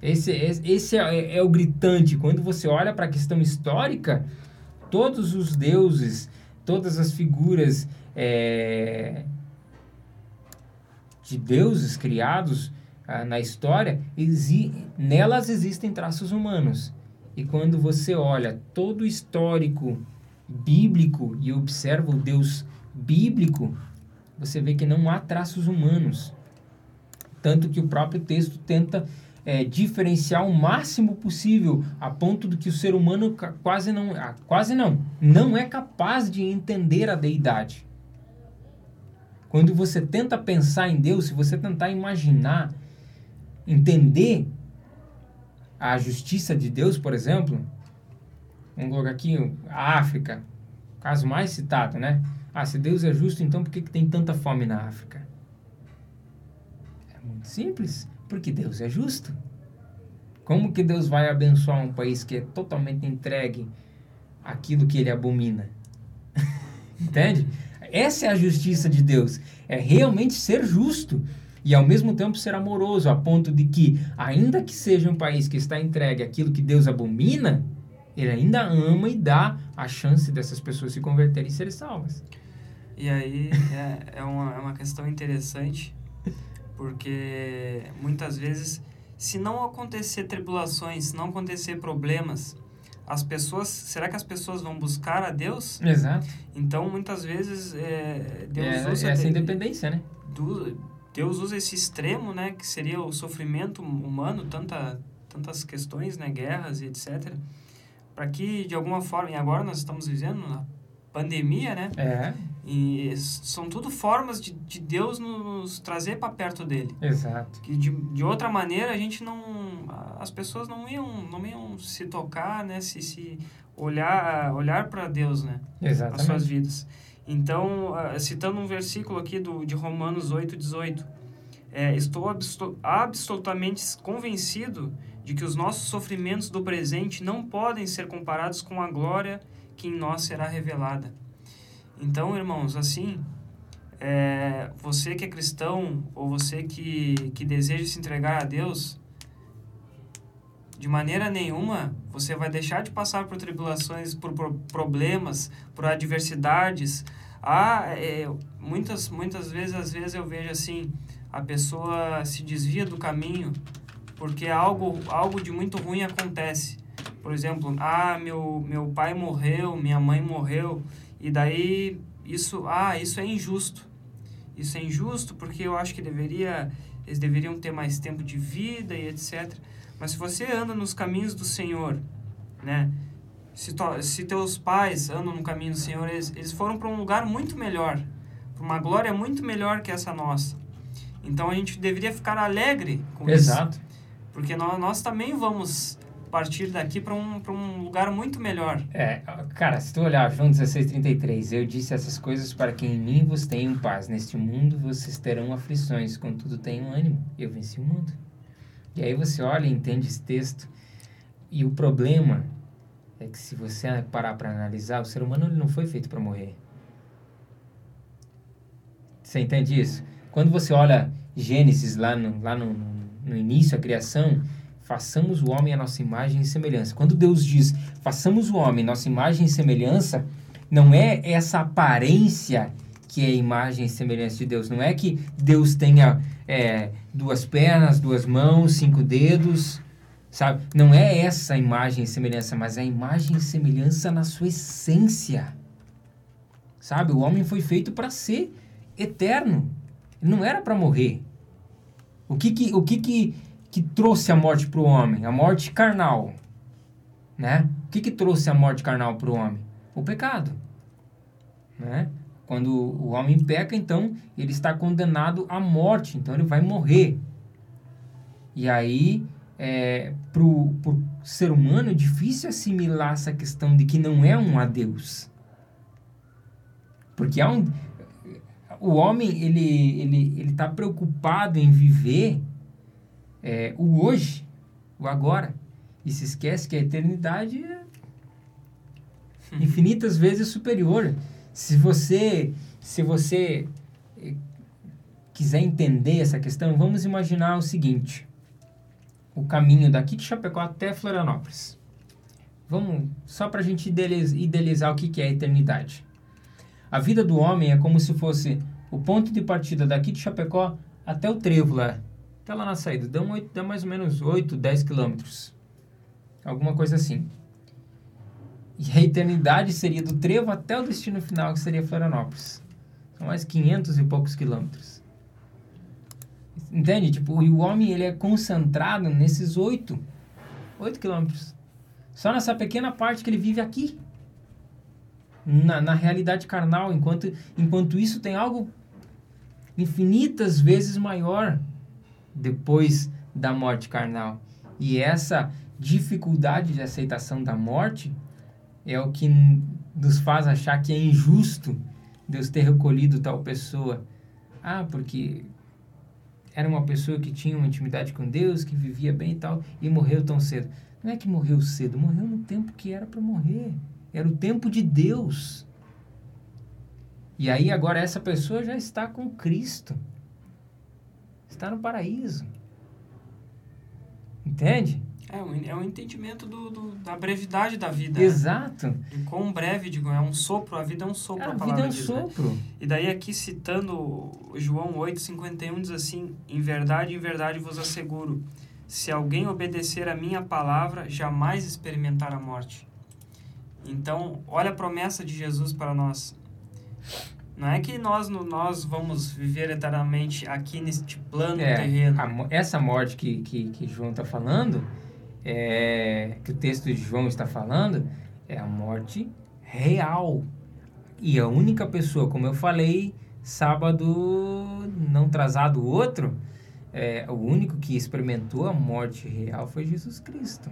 Esse, esse esse é, é o gritante. Quando você olha para a questão histórica, todos os deuses, todas as figuras é, de deuses criados ah, na história, exi nelas existem traços humanos. E quando você olha todo o histórico bíblico e observa o Deus bíblico, você vê que não há traços humanos. Tanto que o próprio texto tenta é, diferenciar o máximo possível, a ponto de que o ser humano quase não, ah, quase não, não é capaz de entender a deidade. Quando você tenta pensar em Deus, se você tentar imaginar, entender a justiça de Deus, por exemplo, vamos colocar aqui a África, caso mais citado, né? Ah, se Deus é justo, então por que, que tem tanta fome na África? É muito simples, porque Deus é justo. Como que Deus vai abençoar um país que é totalmente entregue àquilo que ele abomina? Entende? Essa é a justiça de Deus. É realmente ser justo e ao mesmo tempo ser amoroso, a ponto de que, ainda que seja um país que está entregue àquilo que Deus abomina, ele ainda ama e dá a chance dessas pessoas se converterem e serem salvas. E aí é, é, uma, é uma questão interessante, porque muitas vezes, se não acontecer tribulações, se não acontecer problemas, as pessoas, será que as pessoas vão buscar a Deus? Exato. Então, muitas vezes, é, Deus é, usa essa de- independência, né? do- Deus usa esse extremo, né, que seria o sofrimento humano, tanta, tantas questões, né, guerras e etc, para que de alguma forma, e agora nós estamos vivendo na pandemia, né, É, e são tudo formas de, de Deus nos trazer para perto dele. exato. Que de, de outra maneira a gente não, as pessoas não iam, não iam se tocar, né, se, se olhar, olhar para Deus, né, as suas Exatamente. vidas. Então, citando um versículo aqui do, de Romanos 8, 18, é, estou abso- absolutamente convencido de que os nossos sofrimentos do presente não podem ser comparados com a glória que em nós será revelada. Então, irmãos, assim, é, você que é cristão ou você que, que deseja se entregar a Deus, de maneira nenhuma você vai deixar de passar por tribulações, por, por problemas, por adversidades. Ah, é, muitas, muitas vezes, às vezes eu vejo assim, a pessoa se desvia do caminho porque algo, algo de muito ruim acontece. Por exemplo, ah, meu, meu pai morreu, minha mãe morreu, e daí isso, ah, isso é injusto. Isso é injusto porque eu acho que deveria, eles deveriam ter mais tempo de vida e etc. Mas se você anda nos caminhos do Senhor, né? Se, to, se teus pais andam no caminho do Senhor, eles, eles foram para um lugar muito melhor, para uma glória muito melhor que essa nossa. Então a gente deveria ficar alegre com Exato. isso. Porque nós, nós também vamos partir daqui para um, um lugar muito melhor. É, cara, se tu olhar João 16,33, eu disse essas coisas para que em mim vos tenham paz. Neste mundo vocês terão aflições, contudo tenham ânimo. Eu venci o mundo. E aí você olha e entende esse texto. E o problema é que se você parar para analisar, o ser humano ele não foi feito para morrer. Você entende isso? Quando você olha Gênesis lá no, lá no, no início, a criação, façamos o homem a nossa imagem e semelhança. Quando Deus diz, façamos o homem nossa imagem e semelhança, não é essa aparência que é a imagem e semelhança de Deus. Não é que Deus tenha é, duas pernas, duas mãos, cinco dedos, sabe? Não é essa imagem e semelhança, mas é a imagem e semelhança na sua essência. Sabe? O homem foi feito para ser eterno. Não era para morrer. O que que, o que que, que trouxe a morte para o homem? A morte carnal. Né? O que que trouxe a morte carnal para o homem? O pecado. Né? Quando o homem peca, então ele está condenado à morte, então ele vai morrer. E aí, é, para o ser humano, é difícil assimilar essa questão de que não é um adeus. Porque há um, o homem ele ele ele está preocupado em viver é, o hoje, o agora, e se esquece que a eternidade é infinitas vezes superior. Se você, se você eh, quiser entender essa questão, vamos imaginar o seguinte: o caminho daqui de Chapecó até Florianópolis. Vamos só para a gente idealizar o que, que é a eternidade. A vida do homem é como se fosse o ponto de partida daqui de Chapecó até o trevo lá. Até lá na saída. Dá, um, dá mais ou menos 8, 10 quilômetros. Alguma coisa assim. E a eternidade seria do trevo até o destino final, que seria Florianópolis. São mais 500 e poucos quilômetros. Entende? Tipo, o homem ele é concentrado nesses 8, 8 quilômetros. Só nessa pequena parte que ele vive aqui. Na, na realidade carnal. Enquanto, enquanto isso tem algo infinitas vezes maior depois da morte carnal. E essa dificuldade de aceitação da morte é o que nos faz achar que é injusto Deus ter recolhido tal pessoa. Ah, porque era uma pessoa que tinha uma intimidade com Deus, que vivia bem e tal, e morreu tão cedo. Não é que morreu cedo, morreu no tempo que era para morrer. Era o tempo de Deus. E aí agora essa pessoa já está com Cristo. Está no paraíso. Entende? É um, é um entendimento do, do, da brevidade da vida. Né? Exato. Né? De quão breve, digo, é um sopro, a vida é um sopro, a, a vida é um diz, sopro. Né? E daí aqui citando João 8,51 diz assim, Em verdade, em verdade vos asseguro, se alguém obedecer a minha palavra, jamais experimentará a morte. Então, olha a promessa de Jesus para nós. Não é que nós, nós vamos viver eternamente aqui neste plano é, terreno. A, essa morte que, que, que João está falando é, que o texto de João está falando é a morte real. E a única pessoa, como eu falei, sábado não trazado outro, é, o único que experimentou a morte real foi Jesus Cristo.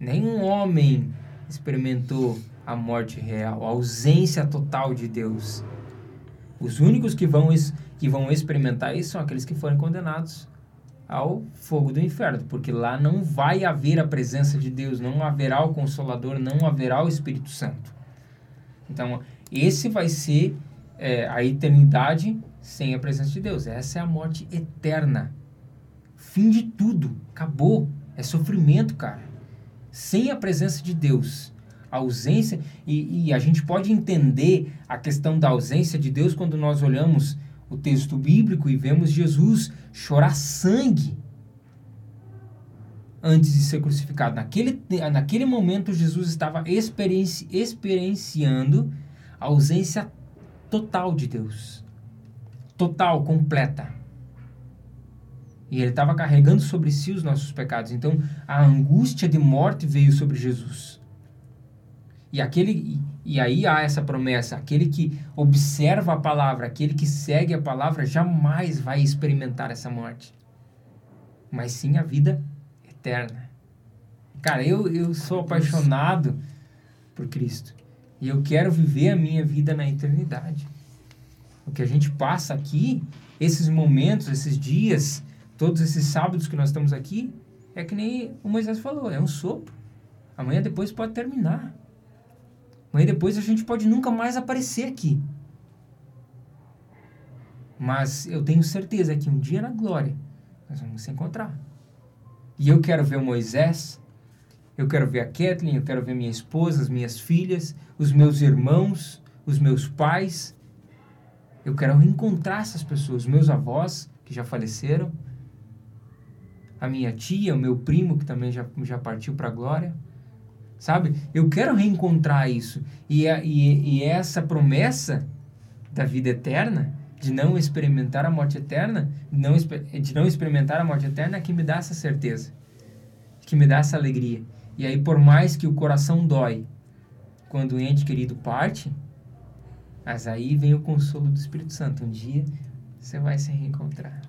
Nenhum homem experimentou a morte real, a ausência total de Deus. Os únicos que vão, que vão experimentar isso são aqueles que foram condenados ao fogo do inferno, porque lá não vai haver a presença de Deus, não haverá o Consolador, não haverá o Espírito Santo. Então, esse vai ser é, a eternidade sem a presença de Deus. Essa é a morte eterna. Fim de tudo. Acabou. É sofrimento, cara. Sem a presença de Deus. A ausência. E, e a gente pode entender a questão da ausência de Deus quando nós olhamos o texto bíblico e vemos Jesus chorar sangue antes de ser crucificado. Naquele, naquele momento, Jesus estava experienci, experienciando a ausência total de Deus. Total, completa. E ele estava carregando sobre si os nossos pecados. Então, a angústia de morte veio sobre Jesus. E aquele e aí há essa promessa, aquele que observa a palavra, aquele que segue a palavra jamais vai experimentar essa morte. Mas sim a vida eterna. Cara, eu, eu sou apaixonado por Cristo. E eu quero viver a minha vida na eternidade. O que a gente passa aqui, esses momentos, esses dias, todos esses sábados que nós estamos aqui, é que nem o Moisés falou, é um sopro. Amanhã depois pode terminar. Amanhã depois a gente pode nunca mais aparecer aqui. Mas eu tenho certeza que um dia na glória nós vamos se encontrar. E eu quero ver Moisés, eu quero ver a Kathleen, eu quero ver minha esposa, as minhas filhas, os meus irmãos, os meus pais. Eu quero reencontrar essas pessoas, meus avós que já faleceram, a minha tia, o meu primo que também já, já partiu para a glória. Sabe? Eu quero reencontrar isso. E, a, e, e essa promessa da vida eterna, de não experimentar a morte eterna, não, de não experimentar a morte eterna, é que me dá essa certeza, que me dá essa alegria. E aí, por mais que o coração dói quando o ente querido parte, mas aí vem o consolo do Espírito Santo. Um dia você vai se reencontrar.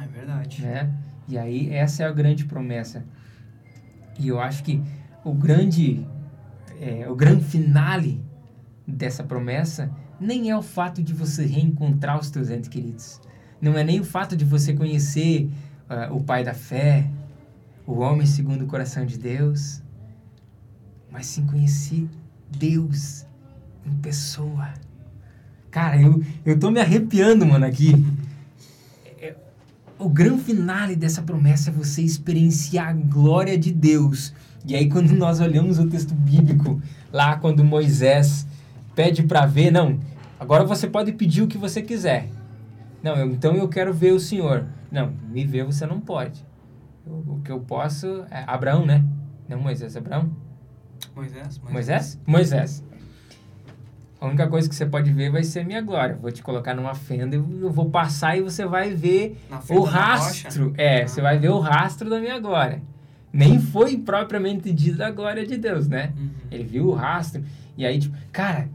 É verdade. Né? E aí, essa é a grande promessa. E eu acho que o grande, é, o grande finale dessa promessa nem é o fato de você reencontrar os teus entes queridos. Não é nem o fato de você conhecer uh, o Pai da fé, o homem segundo o coração de Deus, mas sim conhecer Deus em pessoa. Cara, eu, eu tô me arrepiando, mano, aqui. É, o grande finale dessa promessa é você experienciar a glória de Deus e aí, quando nós olhamos o texto bíblico, lá quando Moisés pede para ver, não, agora você pode pedir o que você quiser. Não, eu, então eu quero ver o Senhor. Não, me ver você não pode. O, o que eu posso é Abraão, né? Não Moisés, Abraão? Moisés, Moisés. Moisés? Moisés. A única coisa que você pode ver vai ser minha glória. Vou te colocar numa fenda e eu vou passar e você vai ver o rastro. É, ah. você vai ver o rastro da minha glória nem foi propriamente dita a glória de Deus, né? Uhum. Ele viu o rastro. E aí, tipo, cara,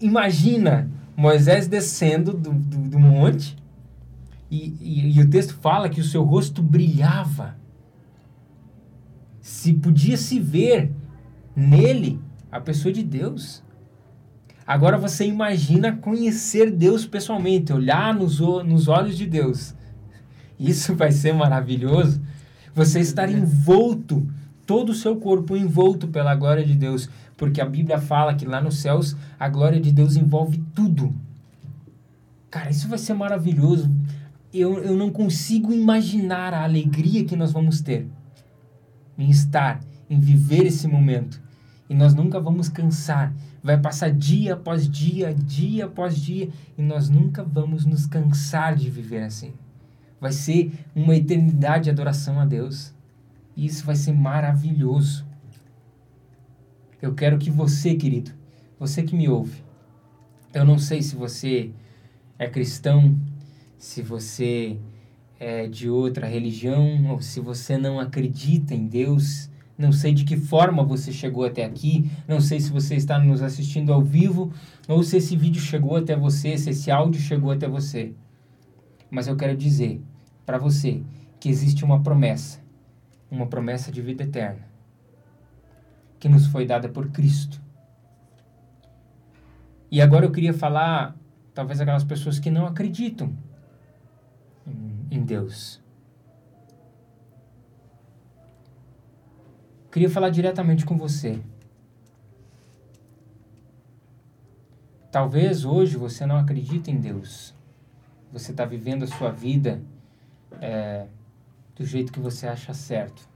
imagina Moisés descendo do, do, do monte e, e, e, o texto fala que o seu rosto brilhava. Se podia se ver nele a pessoa de Deus. Agora você imagina conhecer Deus pessoalmente, olhar nos, nos olhos de Deus. Isso vai ser maravilhoso você estar envolto, todo o seu corpo envolto pela glória de Deus. Porque a Bíblia fala que lá nos céus a glória de Deus envolve tudo. Cara, isso vai ser maravilhoso. Eu, eu não consigo imaginar a alegria que nós vamos ter em estar, em viver esse momento. E nós nunca vamos cansar. Vai passar dia após dia, dia após dia, e nós nunca vamos nos cansar de viver assim. Vai ser uma eternidade de adoração a Deus. E isso vai ser maravilhoso. Eu quero que você, querido, você que me ouve, eu não sei se você é cristão, se você é de outra religião, ou se você não acredita em Deus, não sei de que forma você chegou até aqui, não sei se você está nos assistindo ao vivo, ou se esse vídeo chegou até você, se esse áudio chegou até você. Mas eu quero dizer para você que existe uma promessa, uma promessa de vida eterna, que nos foi dada por Cristo. E agora eu queria falar, talvez aquelas pessoas que não acreditam em, em Deus. Queria falar diretamente com você. Talvez hoje você não acredite em Deus. Você está vivendo a sua vida é, do jeito que você acha certo.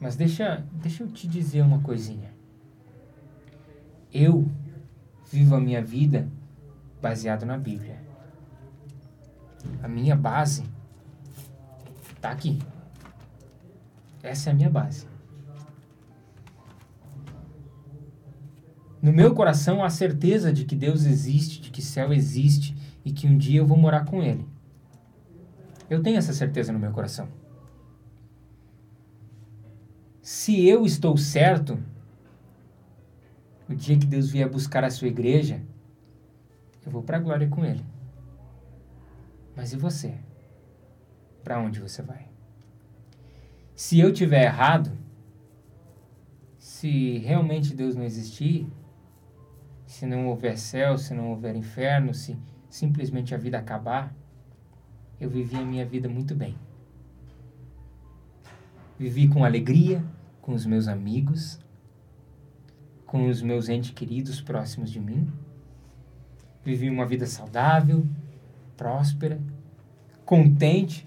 Mas deixa, deixa eu te dizer uma coisinha. Eu vivo a minha vida baseado na Bíblia. A minha base tá aqui. Essa é a minha base. No meu coração há certeza de que Deus existe, de que céu existe e que um dia eu vou morar com Ele. Eu tenho essa certeza no meu coração. Se eu estou certo, o dia que Deus vier buscar a sua igreja, eu vou para a glória com Ele. Mas e você? Para onde você vai? Se eu tiver errado, se realmente Deus não existir, se não houver céu, se não houver inferno, se simplesmente a vida acabar, eu vivi a minha vida muito bem. Vivi com alegria, com os meus amigos, com os meus entes queridos próximos de mim. Vivi uma vida saudável, próspera, contente.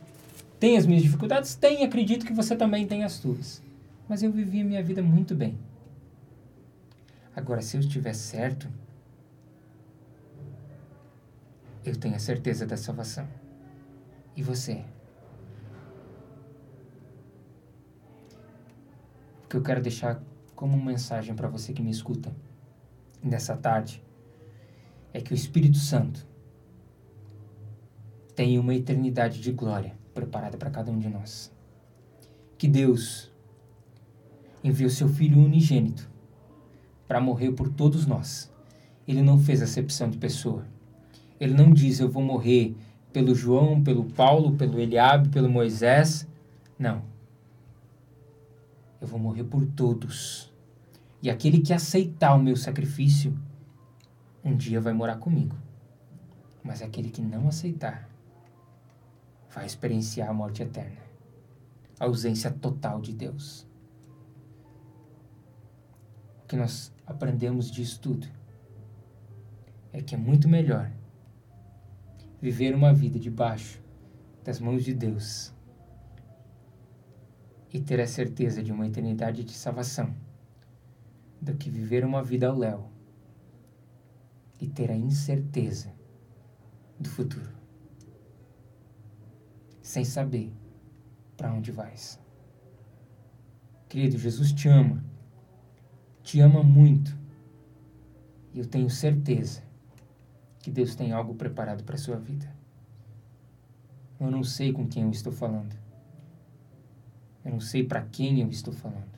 Tem as minhas dificuldades? Tem, acredito que você também tem as suas. Mas eu vivi a minha vida muito bem. Agora, se eu estiver certo, eu tenho a certeza da salvação. E você? O que eu quero deixar como mensagem para você que me escuta nessa tarde é que o Espírito Santo tem uma eternidade de glória preparada para cada um de nós. Que Deus enviou seu Filho unigênito para morrer por todos nós. Ele não fez acepção de pessoa. Ele não diz eu vou morrer pelo João, pelo Paulo, pelo Eliabe, pelo Moisés. Não. Eu vou morrer por todos. E aquele que aceitar o meu sacrifício, um dia vai morar comigo. Mas aquele que não aceitar, vai experienciar a morte eterna a ausência total de Deus. O que nós aprendemos disso tudo é que é muito melhor viver uma vida debaixo das mãos de Deus e ter a certeza de uma eternidade de salvação do que viver uma vida ao léu e ter a incerteza do futuro, sem saber para onde vais. Querido, Jesus te ama, te ama muito, e eu tenho certeza que Deus tem algo preparado para a sua vida. Eu não sei com quem eu estou falando. Eu não sei para quem eu estou falando.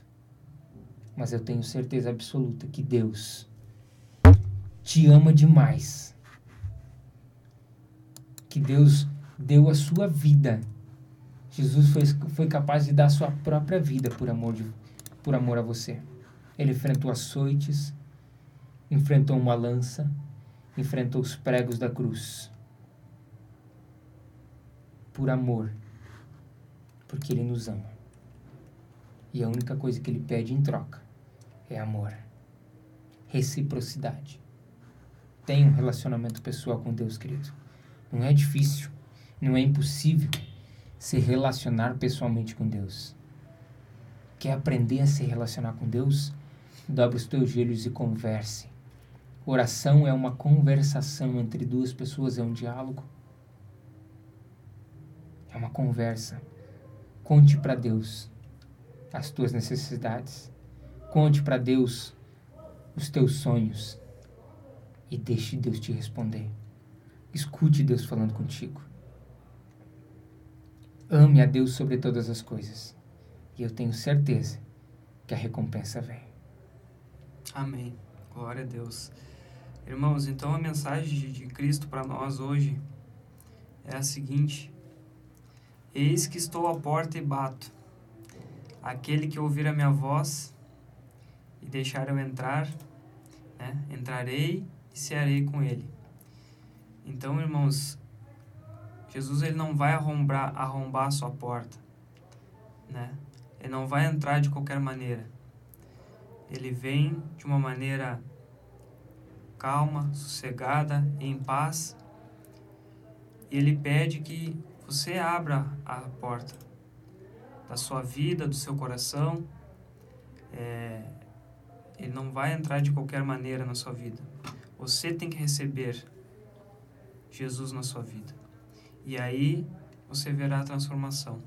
Mas eu tenho certeza absoluta que Deus te ama demais. Que Deus deu a sua vida. Jesus foi, foi capaz de dar a sua própria vida por amor, de, por amor a você. Ele enfrentou açoites, enfrentou uma lança, enfrentou os pregos da cruz. Por amor. Porque Ele nos ama. E a única coisa que Ele pede em troca é amor. Reciprocidade. Tenha um relacionamento pessoal com Deus, querido. Não é difícil, não é impossível se relacionar pessoalmente com Deus. Quer aprender a se relacionar com Deus? Dobre os teus joelhos e converse. Oração é uma conversação entre duas pessoas, é um diálogo. É uma conversa. Conte para Deus as tuas necessidades. Conte para Deus os teus sonhos e deixe Deus te responder. Escute Deus falando contigo. Ame a Deus sobre todas as coisas. E eu tenho certeza que a recompensa vem. Amém. Glória a Deus. Irmãos, então a mensagem de Cristo para nós hoje é a seguinte: Eis que estou à porta e bato. Aquele que ouvir a minha voz e deixar eu entrar, né, entrarei e cearei com ele. Então, irmãos, Jesus ele não vai arrombar, arrombar a sua porta, né? Ele não vai entrar de qualquer maneira. Ele vem de uma maneira calma, sossegada, em paz. E ele pede que você abra a porta da sua vida, do seu coração. É, ele não vai entrar de qualquer maneira na sua vida. Você tem que receber Jesus na sua vida. E aí você verá a transformação.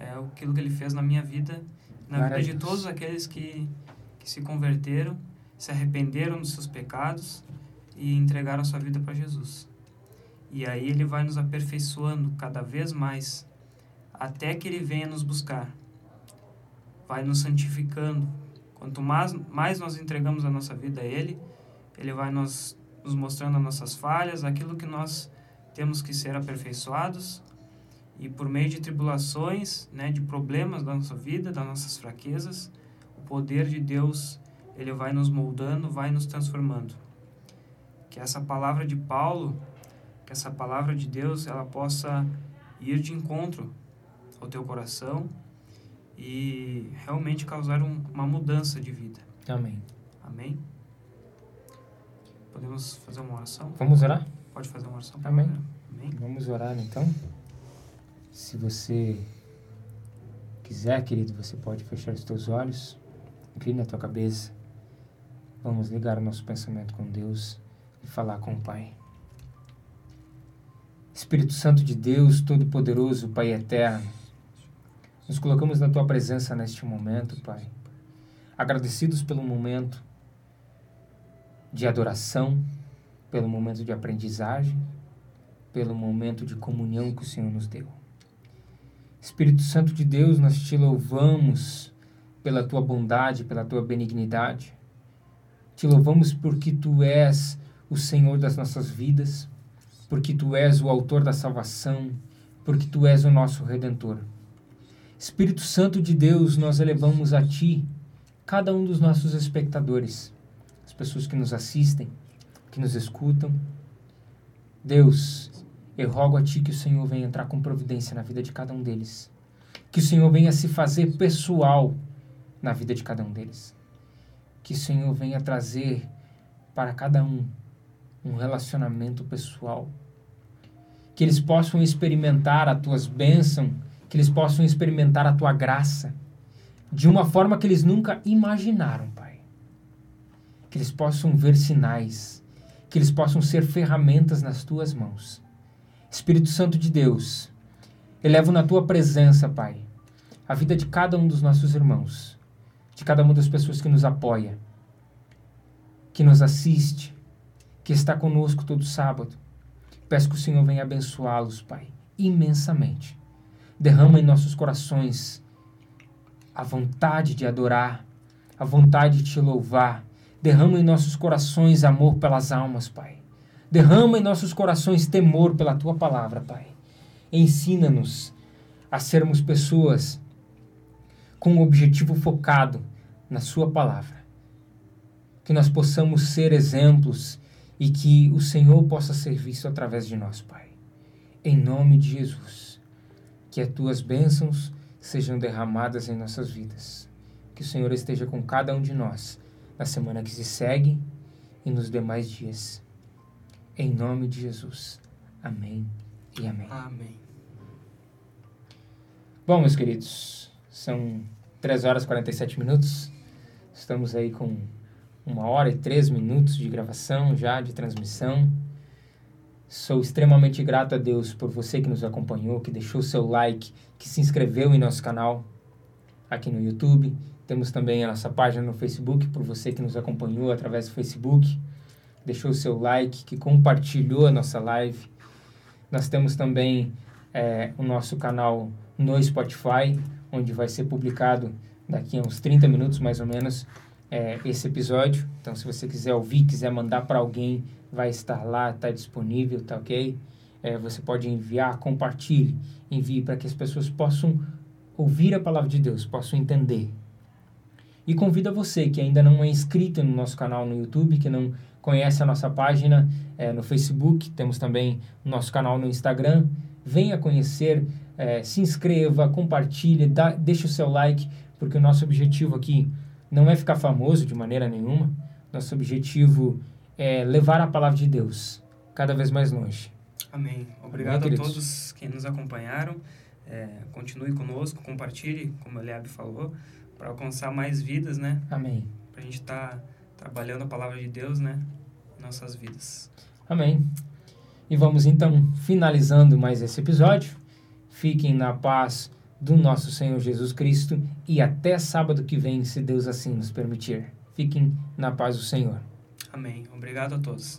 É, é aquilo que ele fez na minha vida, na vida de todos aqueles que, que se converteram, se arrependeram dos seus pecados e entregaram sua vida para Jesus. E aí ele vai nos aperfeiçoando cada vez mais, até que ele venha nos buscar. Vai nos santificando. Quanto mais, mais nós entregamos a nossa vida a ele, ele vai nos, nos mostrando as nossas falhas, aquilo que nós temos que ser aperfeiçoados. E por meio de tribulações, né, de problemas da nossa vida, das nossas fraquezas, o poder de Deus, ele vai nos moldando, vai nos transformando. Que essa palavra de Paulo, que essa palavra de Deus, ela possa ir de encontro ao teu coração e realmente causar um, uma mudança de vida. Amém. Amém. Podemos fazer uma oração? Vamos orar? Pode fazer uma oração? Amém. Amém. Vamos orar então. Se você quiser, querido, você pode fechar os teus olhos, inclina a tua cabeça. Vamos ligar o nosso pensamento com Deus e falar com o Pai. Espírito Santo de Deus, Todo-Poderoso, Pai Eterno, nos colocamos na Tua presença neste momento, Pai. Agradecidos pelo momento de adoração, pelo momento de aprendizagem, pelo momento de comunhão que o Senhor nos deu. Espírito Santo de Deus, nós te louvamos pela tua bondade, pela tua benignidade. Te louvamos porque tu és o Senhor das nossas vidas, porque tu és o autor da salvação, porque tu és o nosso redentor. Espírito Santo de Deus, nós elevamos a ti cada um dos nossos espectadores, as pessoas que nos assistem, que nos escutam. Deus, eu rogo a ti que o Senhor venha entrar com providência na vida de cada um deles. Que o Senhor venha se fazer pessoal na vida de cada um deles. Que o Senhor venha trazer para cada um um relacionamento pessoal. Que eles possam experimentar as tuas bênçãos, que eles possam experimentar a tua graça de uma forma que eles nunca imaginaram, Pai. Que eles possam ver sinais, que eles possam ser ferramentas nas tuas mãos. Espírito Santo de Deus, elevo na tua presença, Pai, a vida de cada um dos nossos irmãos, de cada uma das pessoas que nos apoia, que nos assiste, que está conosco todo sábado. Peço que o Senhor venha abençoá-los, Pai, imensamente. Derrama em nossos corações a vontade de adorar, a vontade de te louvar. Derrama em nossos corações amor pelas almas, Pai. Derrama em nossos corações temor pela tua palavra, Pai. Ensina-nos a sermos pessoas com um objetivo focado na Sua palavra. Que nós possamos ser exemplos e que o Senhor possa ser visto através de nós, Pai. Em nome de Jesus. Que as tuas bênçãos sejam derramadas em nossas vidas. Que o Senhor esteja com cada um de nós na semana que se segue e nos demais dias. Em nome de Jesus. Amém e amém. Amém. Bom, meus queridos, são 3 horas e 47 minutos. Estamos aí com uma hora e três minutos de gravação já, de transmissão. Sou extremamente grato a Deus por você que nos acompanhou, que deixou seu like, que se inscreveu em nosso canal aqui no YouTube. Temos também a nossa página no Facebook, por você que nos acompanhou através do Facebook, deixou seu like, que compartilhou a nossa live. Nós temos também é, o nosso canal no Spotify, onde vai ser publicado daqui a uns 30 minutos mais ou menos é, esse episódio. Então, se você quiser ouvir, quiser mandar para alguém, vai estar lá, está disponível, tá ok? É, você pode enviar, compartilhe, envie para que as pessoas possam ouvir a palavra de Deus, possam entender. E convido a você que ainda não é inscrito no nosso canal no YouTube, que não conhece a nossa página é, no Facebook, temos também o nosso canal no Instagram, venha conhecer, é, se inscreva, compartilhe, dá, deixe o seu like, porque o nosso objetivo aqui não é ficar famoso de maneira nenhuma. Nosso objetivo é levar a palavra de Deus cada vez mais longe. Amém. Obrigado a todos que nos acompanharam. É, continue conosco, compartilhe, como o Eliabe falou, para alcançar mais vidas, né? Amém. Para a gente estar tá trabalhando a palavra de Deus, né? Nossas vidas. Amém. E vamos então finalizando mais esse episódio. Fiquem na paz do nosso Senhor Jesus Cristo e até sábado que vem, se Deus assim nos permitir. Fiquem na paz do Senhor. Amém. Obrigado a todos.